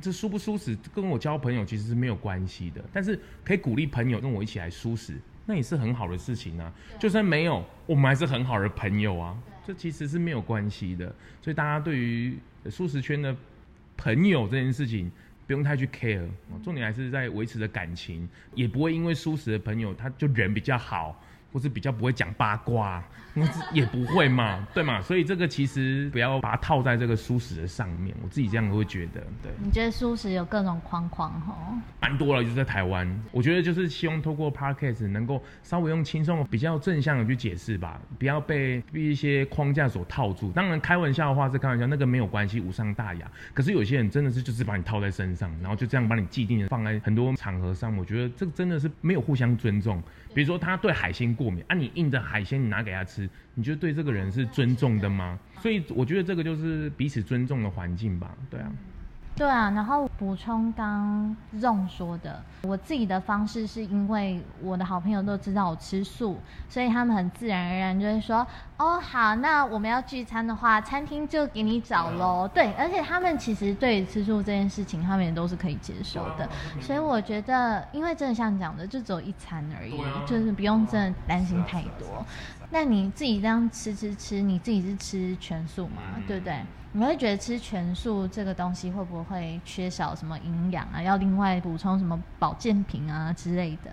这舒不舒适跟我交朋友其实是没有关系的，但是可以鼓励朋友跟我一起来蔬食，那也是很好的事情啊。就算没有，我们还是很好的朋友啊，这其实是没有关系的。所以大家对于蔬食圈的朋友这件事情，不用太去 care，重点还是在维持着感情，也不会因为舒适的朋友他就人比较好。或是比较不会讲八卦，也不会嘛，对嘛？所以这个其实不要把它套在这个蔬食的上面，我自己这样会觉得。对，你觉得蔬食有各种框框吼？蛮多了，就是在台湾，我觉得就是希望透过 Podcast 能够稍微用轻松、比较正向的去解释吧，不要被一些框架所套住。当然开玩笑的话是开玩笑，那个没有关系，无伤大雅。可是有些人真的是就是把你套在身上，然后就这样把你既定的放在很多场合上，我觉得这个真的是没有互相尊重。比如说他对海鲜过敏啊，你硬着海鲜你拿给他吃，你觉得对这个人是尊重的吗？所以我觉得这个就是彼此尊重的环境吧，对啊。对啊，然后补充刚 Ron 说的，我自己的方式是因为我的好朋友都知道我吃素，所以他们很自然而然就会说，哦，好，那我们要聚餐的话，餐厅就给你找喽。对，而且他们其实对吃素这件事情，他们也都是可以接受的。所以我觉得，因为真的像讲的，就只有一餐而已，就是不用真的担心太多。那你自己这样吃吃吃，你自己是吃全素嘛，对不对？你会觉得吃全素这个东西会不会缺少什么营养啊？要另外补充什么保健品啊之类的？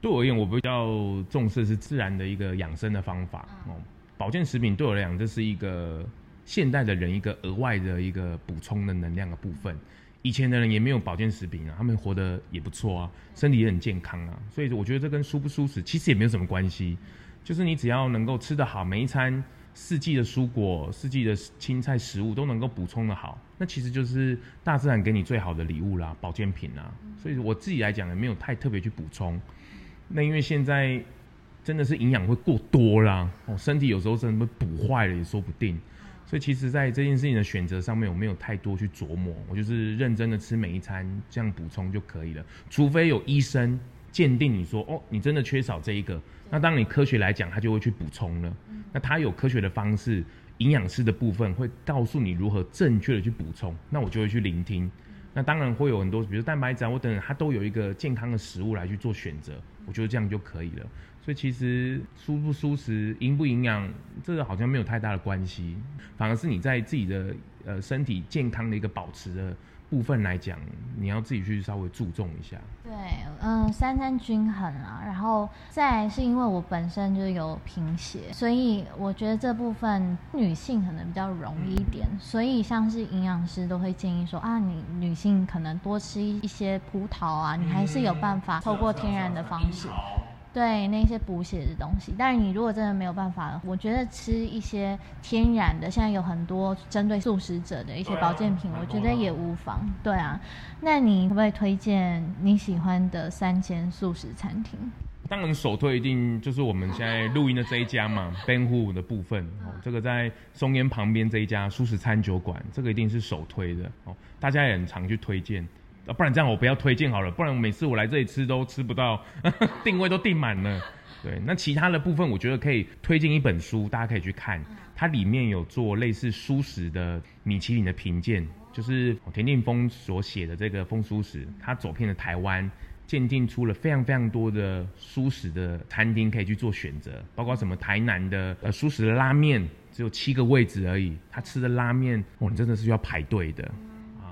对我而言，我比较重视是自然的一个养生的方法哦。保健食品对我来讲，这是一个现代的人一个额外的一个补充的能量的部分。以前的人也没有保健食品啊，他们活得也不错啊，身体也很健康啊。所以我觉得这跟舒不舒适其实也没有什么关系，就是你只要能够吃得好，每一餐。四季的蔬果、四季的青菜食物都能够补充的好，那其实就是大自然给你最好的礼物啦，保健品啦。所以我自己来讲也没有太特别去补充。那因为现在真的是营养会过多啦，哦，身体有时候真的会补坏了也说不定。所以其实，在这件事情的选择上面，我没有太多去琢磨，我就是认真的吃每一餐，这样补充就可以了。除非有医生鉴定你说，哦，你真的缺少这一个。那当你科学来讲，他就会去补充了。那他有科学的方式，营养师的部分会告诉你如何正确的去补充。那我就会去聆听。那当然会有很多，比如蛋白质啊，我等等，它都有一个健康的食物来去做选择。我觉得这样就可以了。所以其实舒不舒适、营不营养，这个好像没有太大的关系，反而是你在自己的呃身体健康的一个保持的。部分来讲，你要自己去稍微注重一下。对，嗯、呃，三餐均衡啊，然后再来是因为我本身就有贫血，所以我觉得这部分女性可能比较容易一点。嗯、所以像是营养师都会建议说啊，你女性可能多吃一些葡萄啊，你还是有办法透过天然的方式。对那些补血的东西，但是你如果真的没有办法，我觉得吃一些天然的，现在有很多针对素食者的一些保健品，我觉得也无妨。对啊，那你可不可以推荐你喜欢的三间素食餐厅？当然，首推一定就是我们现在录音的这一家嘛，Ben 的部分哦，这个在松烟旁边这一家素食餐酒馆，这个一定是首推的哦，大家也很常去推荐。啊，不然这样我不要推荐好了，不然每次我来这里吃都吃不到，呵 呵定位都定满了。对，那其他的部分我觉得可以推荐一本书，大家可以去看，它里面有做类似蔬食的米其林的评鉴，就是田定峰所写的这个风蔬食，他走遍了台湾、鉴定出了非常非常多的蔬食的餐厅可以去做选择，包括什么台南的呃蔬食的拉面，只有七个位置而已，他吃的拉面哦，你真的是要排队的。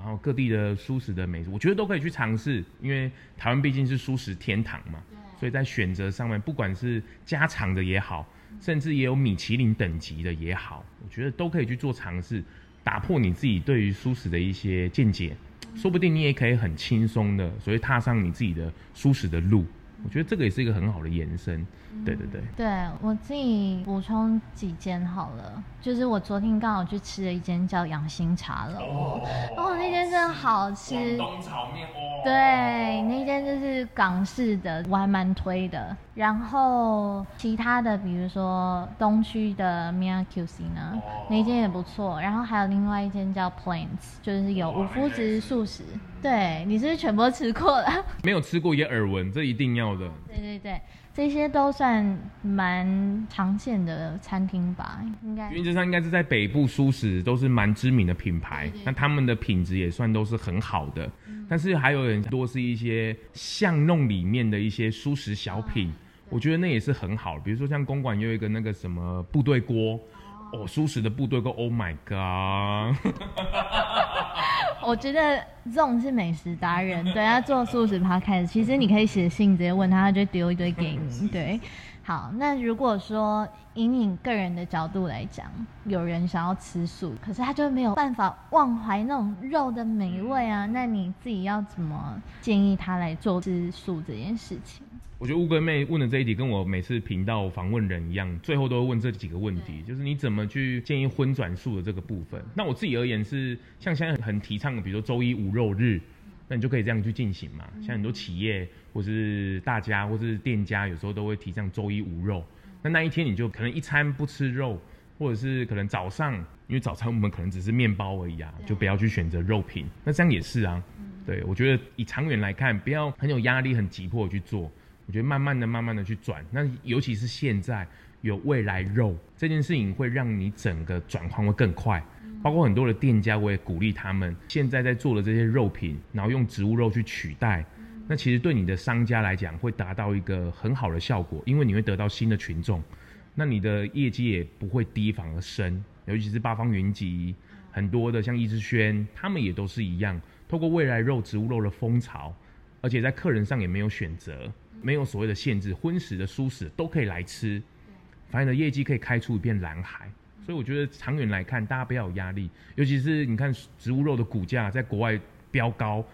然后各地的素食的美食，我觉得都可以去尝试，因为台湾毕竟是素食天堂嘛，所以在选择上面，不管是家常的也好，甚至也有米其林等级的也好，我觉得都可以去做尝试。打破你自己对于素食的一些见解，说不定你也可以很轻松的，所以踏上你自己的素食的路。我觉得这个也是一个很好的延伸。对对对，对我自己补充几间好了，就是我昨天刚好去吃了一间叫养心茶楼，哦，哦，那间真的好吃，广东炒面哦，对，那间就是港式的，我还蛮推的。然后其他的，比如说东区的 Mia Cuisine，哦，那间也不错。然后还有另外一间叫 Plains，就是有五夫子素食。对，你是不是全部都吃过了？没有吃过也耳闻，这一定要的。对对对。这些都算蛮常见的餐厅吧，应该原则上应该是在北部舒适都是蛮知名的品牌，那他们的品质也算都是很好的。嗯、但是还有很多是一些巷弄里面的一些舒食小品，啊、我觉得那也是很好。比如说像公馆有一个那个什么部队锅，哦，蔬食的部队锅，Oh my god！我觉得这种是美食达人，对他做素食趴开始，其实你可以写信直接问他，他就丢一堆给你。对，好，那如果说以你个人的角度来讲，有人想要吃素，可是他就没有办法忘怀那种肉的美味啊，那你自己要怎么建议他来做吃素这件事情？我觉得乌龟妹问的这一题跟我每次频道访问人一样，最后都会问这几个问题，就是你怎么去建议荤转素的这个部分。那我自己而言是，像现在很提倡的，比如说周一无肉日，那你就可以这样去进行嘛。像很多企业或是大家或是店家，有时候都会提倡周一无肉。那那一天你就可能一餐不吃肉，或者是可能早上，因为早餐我们可能只是面包而已啊，就不要去选择肉品。那这样也是啊。对，我觉得以长远来看，不要很有压力、很急迫去做。我觉得慢慢的、慢慢的去转，那尤其是现在有未来肉这件事情，会让你整个转换会更快。包括很多的店家，我也鼓励他们现在在做的这些肉品，然后用植物肉去取代。那其实对你的商家来讲，会达到一个很好的效果，因为你会得到新的群众，那你的业绩也不会低反而升。尤其是八方云集，很多的像易之轩，他们也都是一样，透过未来肉、植物肉的风潮，而且在客人上也没有选择。没有所谓的限制，荤食的、蔬食都可以来吃，反正的业绩可以开出一片蓝海。所以我觉得长远来看，大家不要有压力，尤其是你看植物肉的股价在国外飙高，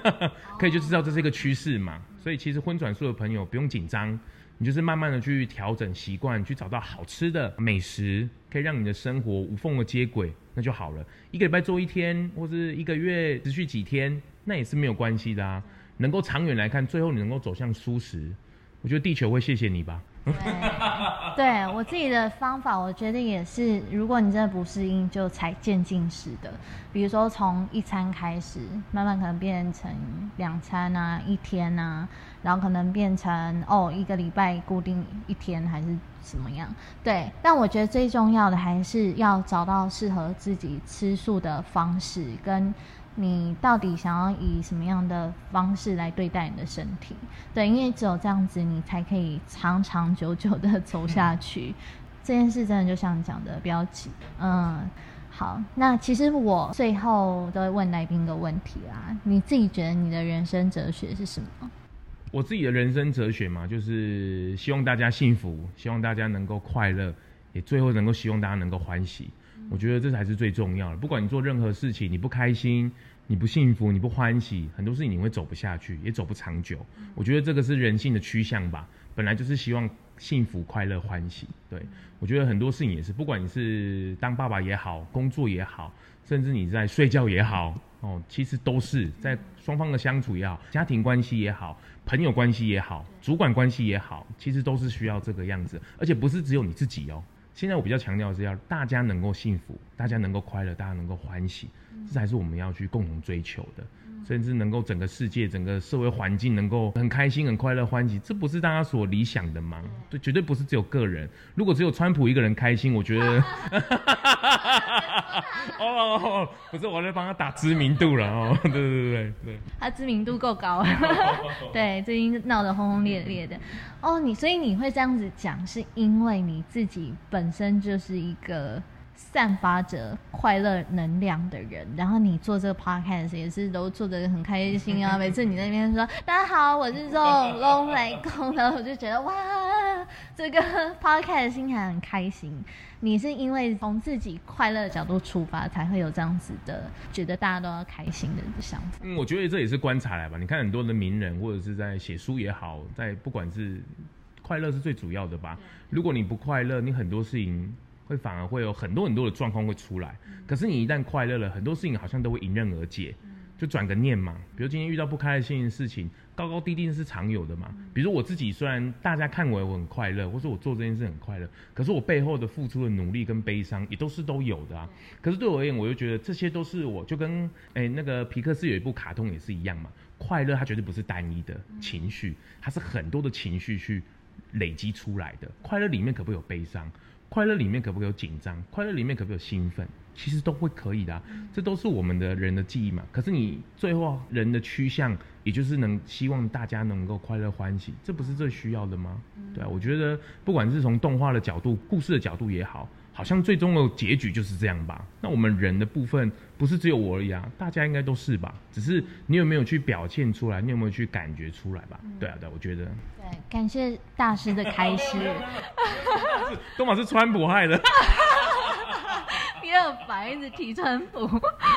可以就知道这是一个趋势嘛。所以其实荤转素的朋友不用紧张，你就是慢慢的去调整习惯，去找到好吃的美食，可以让你的生活无缝的接轨，那就好了。一个礼拜做一天，或是一个月持续几天，那也是没有关系的啊。能够长远来看，最后你能够走向蔬食，我觉得地球会谢谢你吧。对，我自己的方法，我觉得也是，如果你真的不适应，就才渐进式的，比如说从一餐开始，慢慢可能变成两餐啊，一天啊，然后可能变成哦一个礼拜固定一天还是怎么样？对，但我觉得最重要的还是要找到适合自己吃素的方式跟。你到底想要以什么样的方式来对待你的身体？对，因为只有这样子，你才可以长长久久的走下去。嗯、这件事真的就像你讲的，不要急。嗯，好，那其实我最后都会问来宾一个问题啦：你自己觉得你的人生哲学是什么？我自己的人生哲学嘛，就是希望大家幸福，希望大家能够快乐，也最后能够希望大家能够欢喜。我觉得这才是最重要的。不管你做任何事情，你不开心，你不幸福，你不欢喜，很多事情你会走不下去，也走不长久。我觉得这个是人性的趋向吧，本来就是希望幸福、快乐、欢喜。对，我觉得很多事情也是，不管你是当爸爸也好，工作也好，甚至你在睡觉也好，哦，其实都是在双方的相处也好，家庭关系也好，朋友关系也好，主管关系也好，其实都是需要这个样子，而且不是只有你自己哦。现在我比较强调的是要大家能够幸福，大家能够快乐，大家能够欢喜，这才是我们要去共同追求的。甚至能够整个世界、整个社会环境能够很开心、很快乐、欢喜，这不是大家所理想的吗？对，绝对不是只有个人。如果只有川普一个人开心，我觉得。哦，不是，我在帮他打知名度了哦。对对对对对，他知名度够高，对，最近闹得轰轰烈烈的。哦，你所以你会这样子讲，是因为你自己本身就是一个。散发着快乐能量的人，然后你做这个 podcast 也是都做得很开心啊。每次你那边说大家好，我是龙龙来公的，我就觉得哇，这个 podcast 心还很开心。你是因为从自己快乐的角度出发，才会有这样子的觉得大家都要开心的想法。嗯，我觉得这也是观察来吧。你看很多的名人或者是在写书也好，在不管是快乐是最主要的吧。如果你不快乐，你很多事情。会反而会有很多很多的状况会出来，可是你一旦快乐了，很多事情好像都会迎刃而解，就转个念嘛。比如今天遇到不开心的事情，高高低低是常有的嘛。比如我自己，虽然大家看我我很快乐，或者我做这件事很快乐，可是我背后的付出的努力跟悲伤也都是都有的啊。可是对我而言，我就觉得这些都是我就跟诶那个皮克斯有一部卡通也是一样嘛。快乐它绝对不是单一的情绪，它是很多的情绪去累积出来的。快乐里面可不可以有悲伤？快乐里面可不可以有紧张？快乐里面可不可以有兴奋？其实都会可以的啊，这都是我们的人的记忆嘛。可是你最后人的趋向，也就是能希望大家能够快乐欢喜，这不是最需要的吗？对啊，我觉得不管是从动画的角度、故事的角度也好。好像最终的结局就是这样吧？那我们人的部分不是只有我而已啊，大家应该都是吧？只是你有没有去表现出来？你有没有去感觉出来吧？嗯、对啊，对，我觉得。对，感谢大师的开示。都马是川普害的。第二白一直提川普。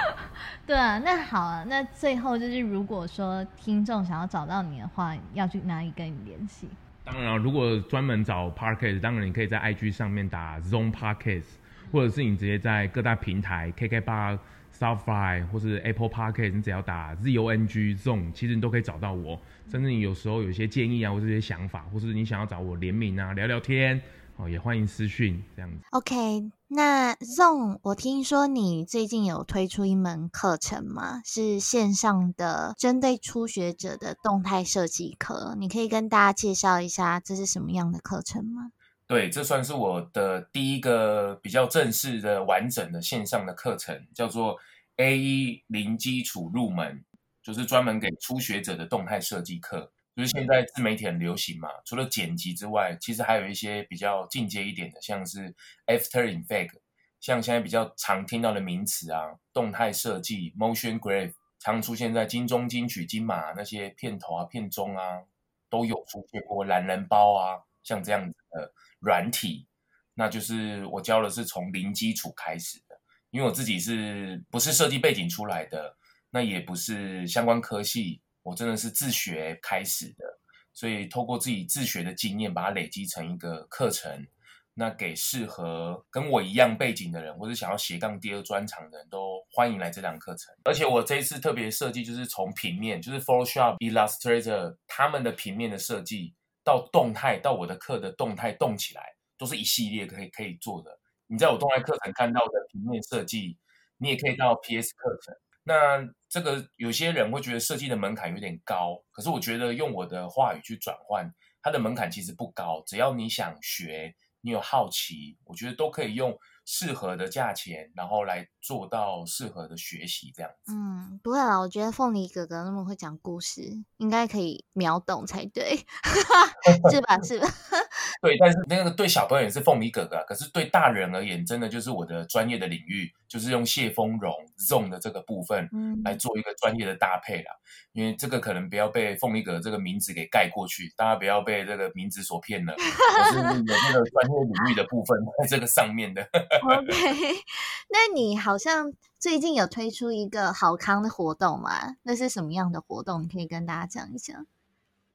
对啊，那好啊，那最后就是如果说听众想要找到你的话，要去哪里跟你联系？当然，如果专门找 parkas 当然你可以在 IG 上面打 Zone Parkes，或者是你直接在各大平台 KK 八、Spotify 或是 Apple Parkes，你只要打 Z O N G Zone，其实你都可以找到我。甚至你有时候有些建议啊，或者一些想法，或是你想要找我联名啊，聊聊天。哦，也欢迎私讯这样子。OK，那 Zong，我听说你最近有推出一门课程吗？是线上的，针对初学者的动态设计课。你可以跟大家介绍一下这是什么样的课程吗？对，这算是我的第一个比较正式的完整的线上的课程，叫做 A 一零基础入门，就是专门给初学者的动态设计课。就是现在自媒体很流行嘛，除了剪辑之外，其实还有一些比较进阶一点的，像是 After e f f e c t 像现在比较常听到的名词啊，动态设计 Motion Graph，常出现在金钟、金曲、金马那些片头啊、片中啊，都有出现过懒人包啊，像这样子的软体，那就是我教的是从零基础开始的，因为我自己是不是设计背景出来的，那也不是相关科系。我真的是自学开始的，所以透过自己自学的经验，把它累积成一个课程，那给适合跟我一样背景的人，或者想要斜杠第二专长的人都欢迎来这堂课程。而且我这一次特别设计，就是从平面，就是 Photoshop、Illustrator 他们的平面的设计，到动态，到我的课的动态动起来，都是一系列可以可以做的。你在我动态课程看到的平面设计，你也可以到 PS 课程。那这个有些人会觉得设计的门槛有点高，可是我觉得用我的话语去转换，它的门槛其实不高，只要你想学，你有好奇，我觉得都可以用适合的价钱，然后来做到适合的学习这样子。嗯，不会啦，我觉得凤梨哥哥那么会讲故事，应该可以秒懂才对，是吧？是吧？对，但是那个对小朋友也是凤梨哥哥，可是对大人而言，真的就是我的专业的领域，就是用谢丰荣 Zong 的这个部分来做一个专业的搭配啦。嗯、因为这个可能不要被凤梨哥哥这个名字给盖过去，大家不要被这个名字所骗了。我是有这个专业领域的部分在这个上面的。OK，那你好像最近有推出一个好康的活动嘛？那是什么样的活动？你可以跟大家讲一下。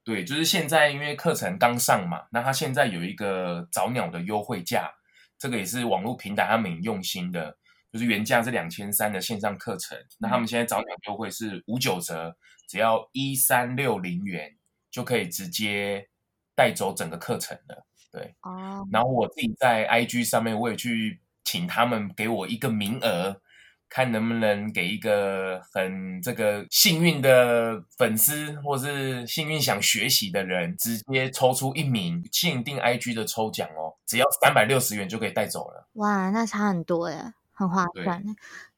对，就是现在因为课程刚上嘛，那他现在有一个早鸟的优惠价，这个也是网络平台他们很用心的，就是原价是两千三的线上课程，那他们现在早鸟优惠是五九折，只要一三六零元就可以直接带走整个课程了。对，哦，然后我自己在 IG 上面我也去请他们给我一个名额。看能不能给一个很这个幸运的粉丝，或是幸运想学习的人，直接抽出一名限定 IG 的抽奖哦，只要三百六十元就可以带走了。哇，那差很多耶！很划算。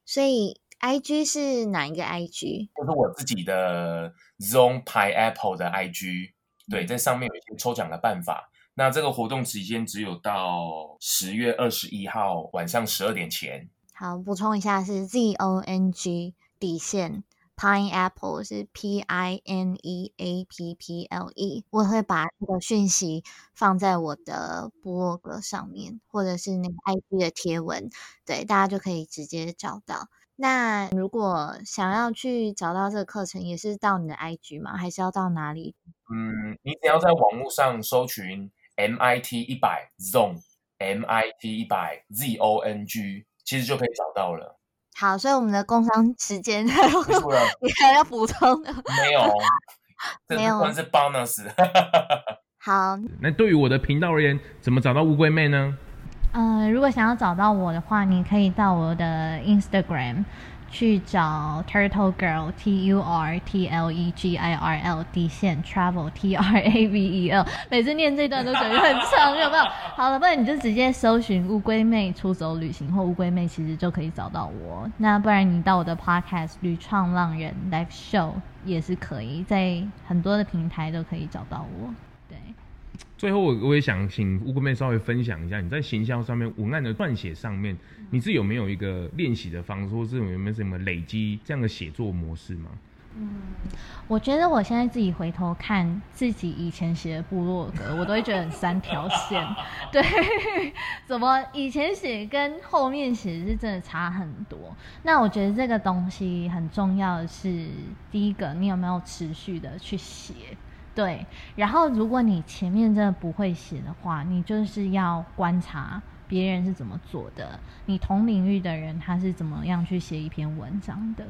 所以 IG 是哪一个 IG？就是我自己的 Zone Pineapple 的 IG。对，在上面有一些抽奖的办法。那这个活动时间只有到十月二十一号晚上十二点前。好，补充一下是 Z O N G 底线。Pineapple 是 P I N E A P P L E，我会把这个讯息放在我的部落格上面，或者是那个 IG 的贴文，对，大家就可以直接找到。那如果想要去找到这个课程，也是到你的 IG 吗？还是要到哪里？嗯，你只要在网络上搜寻 MIT 一百 Zone，MIT 一百 Z O N G，其实就可以找到了。好，所以我们的工商时间，你还要补充？没有，没有，这是 bonus。好，那对于我的频道而言，怎么找到乌龟妹呢？嗯、呃，如果想要找到我的话，你可以到我的 Instagram。去找 Turtle Girl T U R T L E G I R L 底线 Travel T R A V E L，每次念这段都感觉很长，有没有？好了，不然你就直接搜寻乌龟妹出走旅行或乌龟妹，其实就可以找到我。那不然你到我的 Podcast 旅创浪人 Live Show 也是可以，在很多的平台都可以找到我。对。最后，我我也想请乌龟妹稍微分享一下，你在行销上面、文案的撰写上面，你是有没有一个练习的方式，或是有没有什么累积这样的写作模式吗？嗯，我觉得我现在自己回头看自己以前写的部落格，我都会觉得很三条线。对，怎么以前写跟后面写是真的差很多。那我觉得这个东西很重要的是，第一个，你有没有持续的去写？对，然后如果你前面真的不会写的话，你就是要观察别人是怎么做的，你同领域的人他是怎么样去写一篇文章的。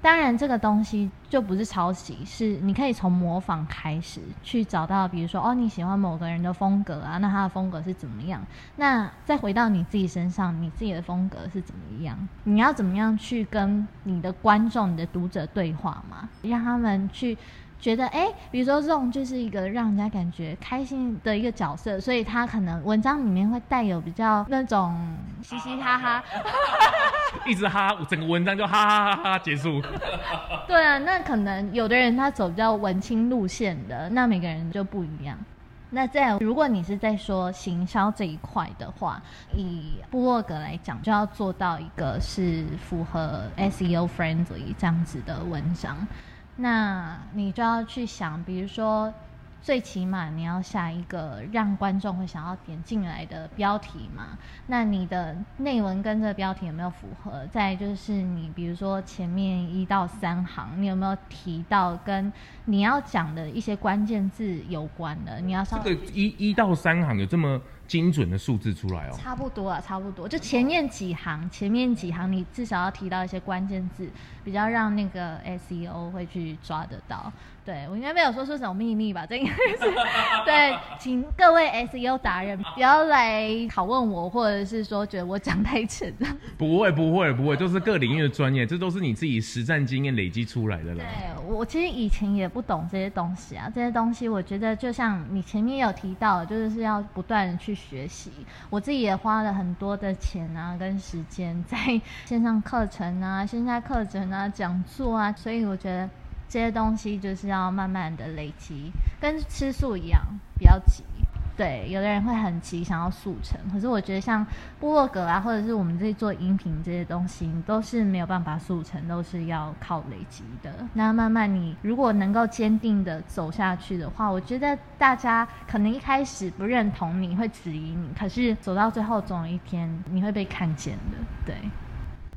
当然，这个东西就不是抄袭，是你可以从模仿开始去找到，比如说哦，你喜欢某个人的风格啊，那他的风格是怎么样？那再回到你自己身上，你自己的风格是怎么样？你要怎么样去跟你的观众、你的读者对话嘛？让他们去。觉得哎，比如说这种就是一个让人家感觉开心的一个角色，所以他可能文章里面会带有比较那种嘻嘻哈哈，一直哈，整个文章就哈哈哈哈结束。对啊，那可能有的人他走比较文青路线的，那每个人就不一样。那在如果你是在说行销这一块的话，以部落格来讲，就要做到一个是符合 SEO friendly 这样子的文章。那你就要去想，比如说，最起码你要下一个让观众会想要点进来的标题嘛。那你的内文跟这个标题有没有符合？再就是你比如说前面一到三行，你有没有提到跟你要讲的一些关键字有关的？你要上这个一一到三行有这么精准的数字出来哦？差不多啊，差不多。就前面几行，前面几行你至少要提到一些关键字，比较让那个 SEO 会去抓得到。对，我应该没有说出什么秘密吧？这应该是 对，请各位 SEO 达人不要来拷问我，或者是说觉得我讲太浅了。不会，不会，不会，就是各领域的专业，这都是你自己实战经验累积出来的了。对，我其实以前也不懂这些东西啊，这些东西我觉得就像你前面有提到，就是是要不断的去学习。我自己也花了很多的钱啊，跟时间在线上课程啊、线下课程啊、讲座啊，所以我觉得。这些东西就是要慢慢的累积，跟吃素一样，比较急。对，有的人会很急，想要速成。可是我觉得像部落格啊，或者是我们这做音频这些东西，都是没有办法速成，都是要靠累积的。那慢慢你如果能够坚定的走下去的话，我觉得大家可能一开始不认同你，会质疑你，可是走到最后，总有一天你会被看见的。对。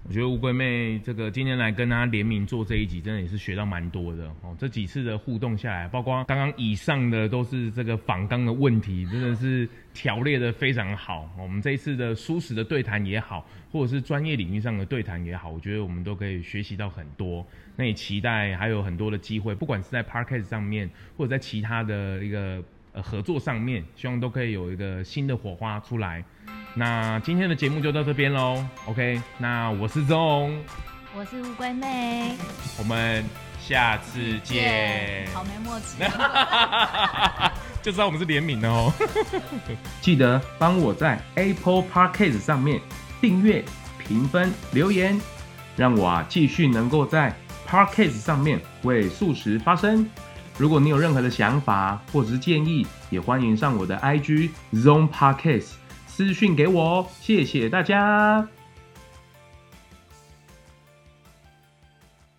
我觉得乌龟妹这个今天来跟她联名做这一集，真的也是学到蛮多的哦。这几次的互动下来，包括刚刚以上的都是这个访纲的问题，真的是条列的非常好。我们这一次的舒适的对谈也好，或者是专业领域上的对谈也好，我觉得我们都可以学习到很多。那也期待还有很多的机会，不管是在 Parkes 上面，或者在其他的一个呃合作上面，希望都可以有一个新的火花出来。那今天的节目就到这边喽，OK？那我是钟，我是乌龟妹，我们下次见。好没默契，就知道我们是联名的哦。记得帮我在 Apple Podcast 上面订阅。评分留言，让我啊继续能够在 Podcast 上面为素食发声。如果你有任何的想法或者是建议，也欢迎上我的 IG Zone Podcast 私讯给我哦。谢谢大家。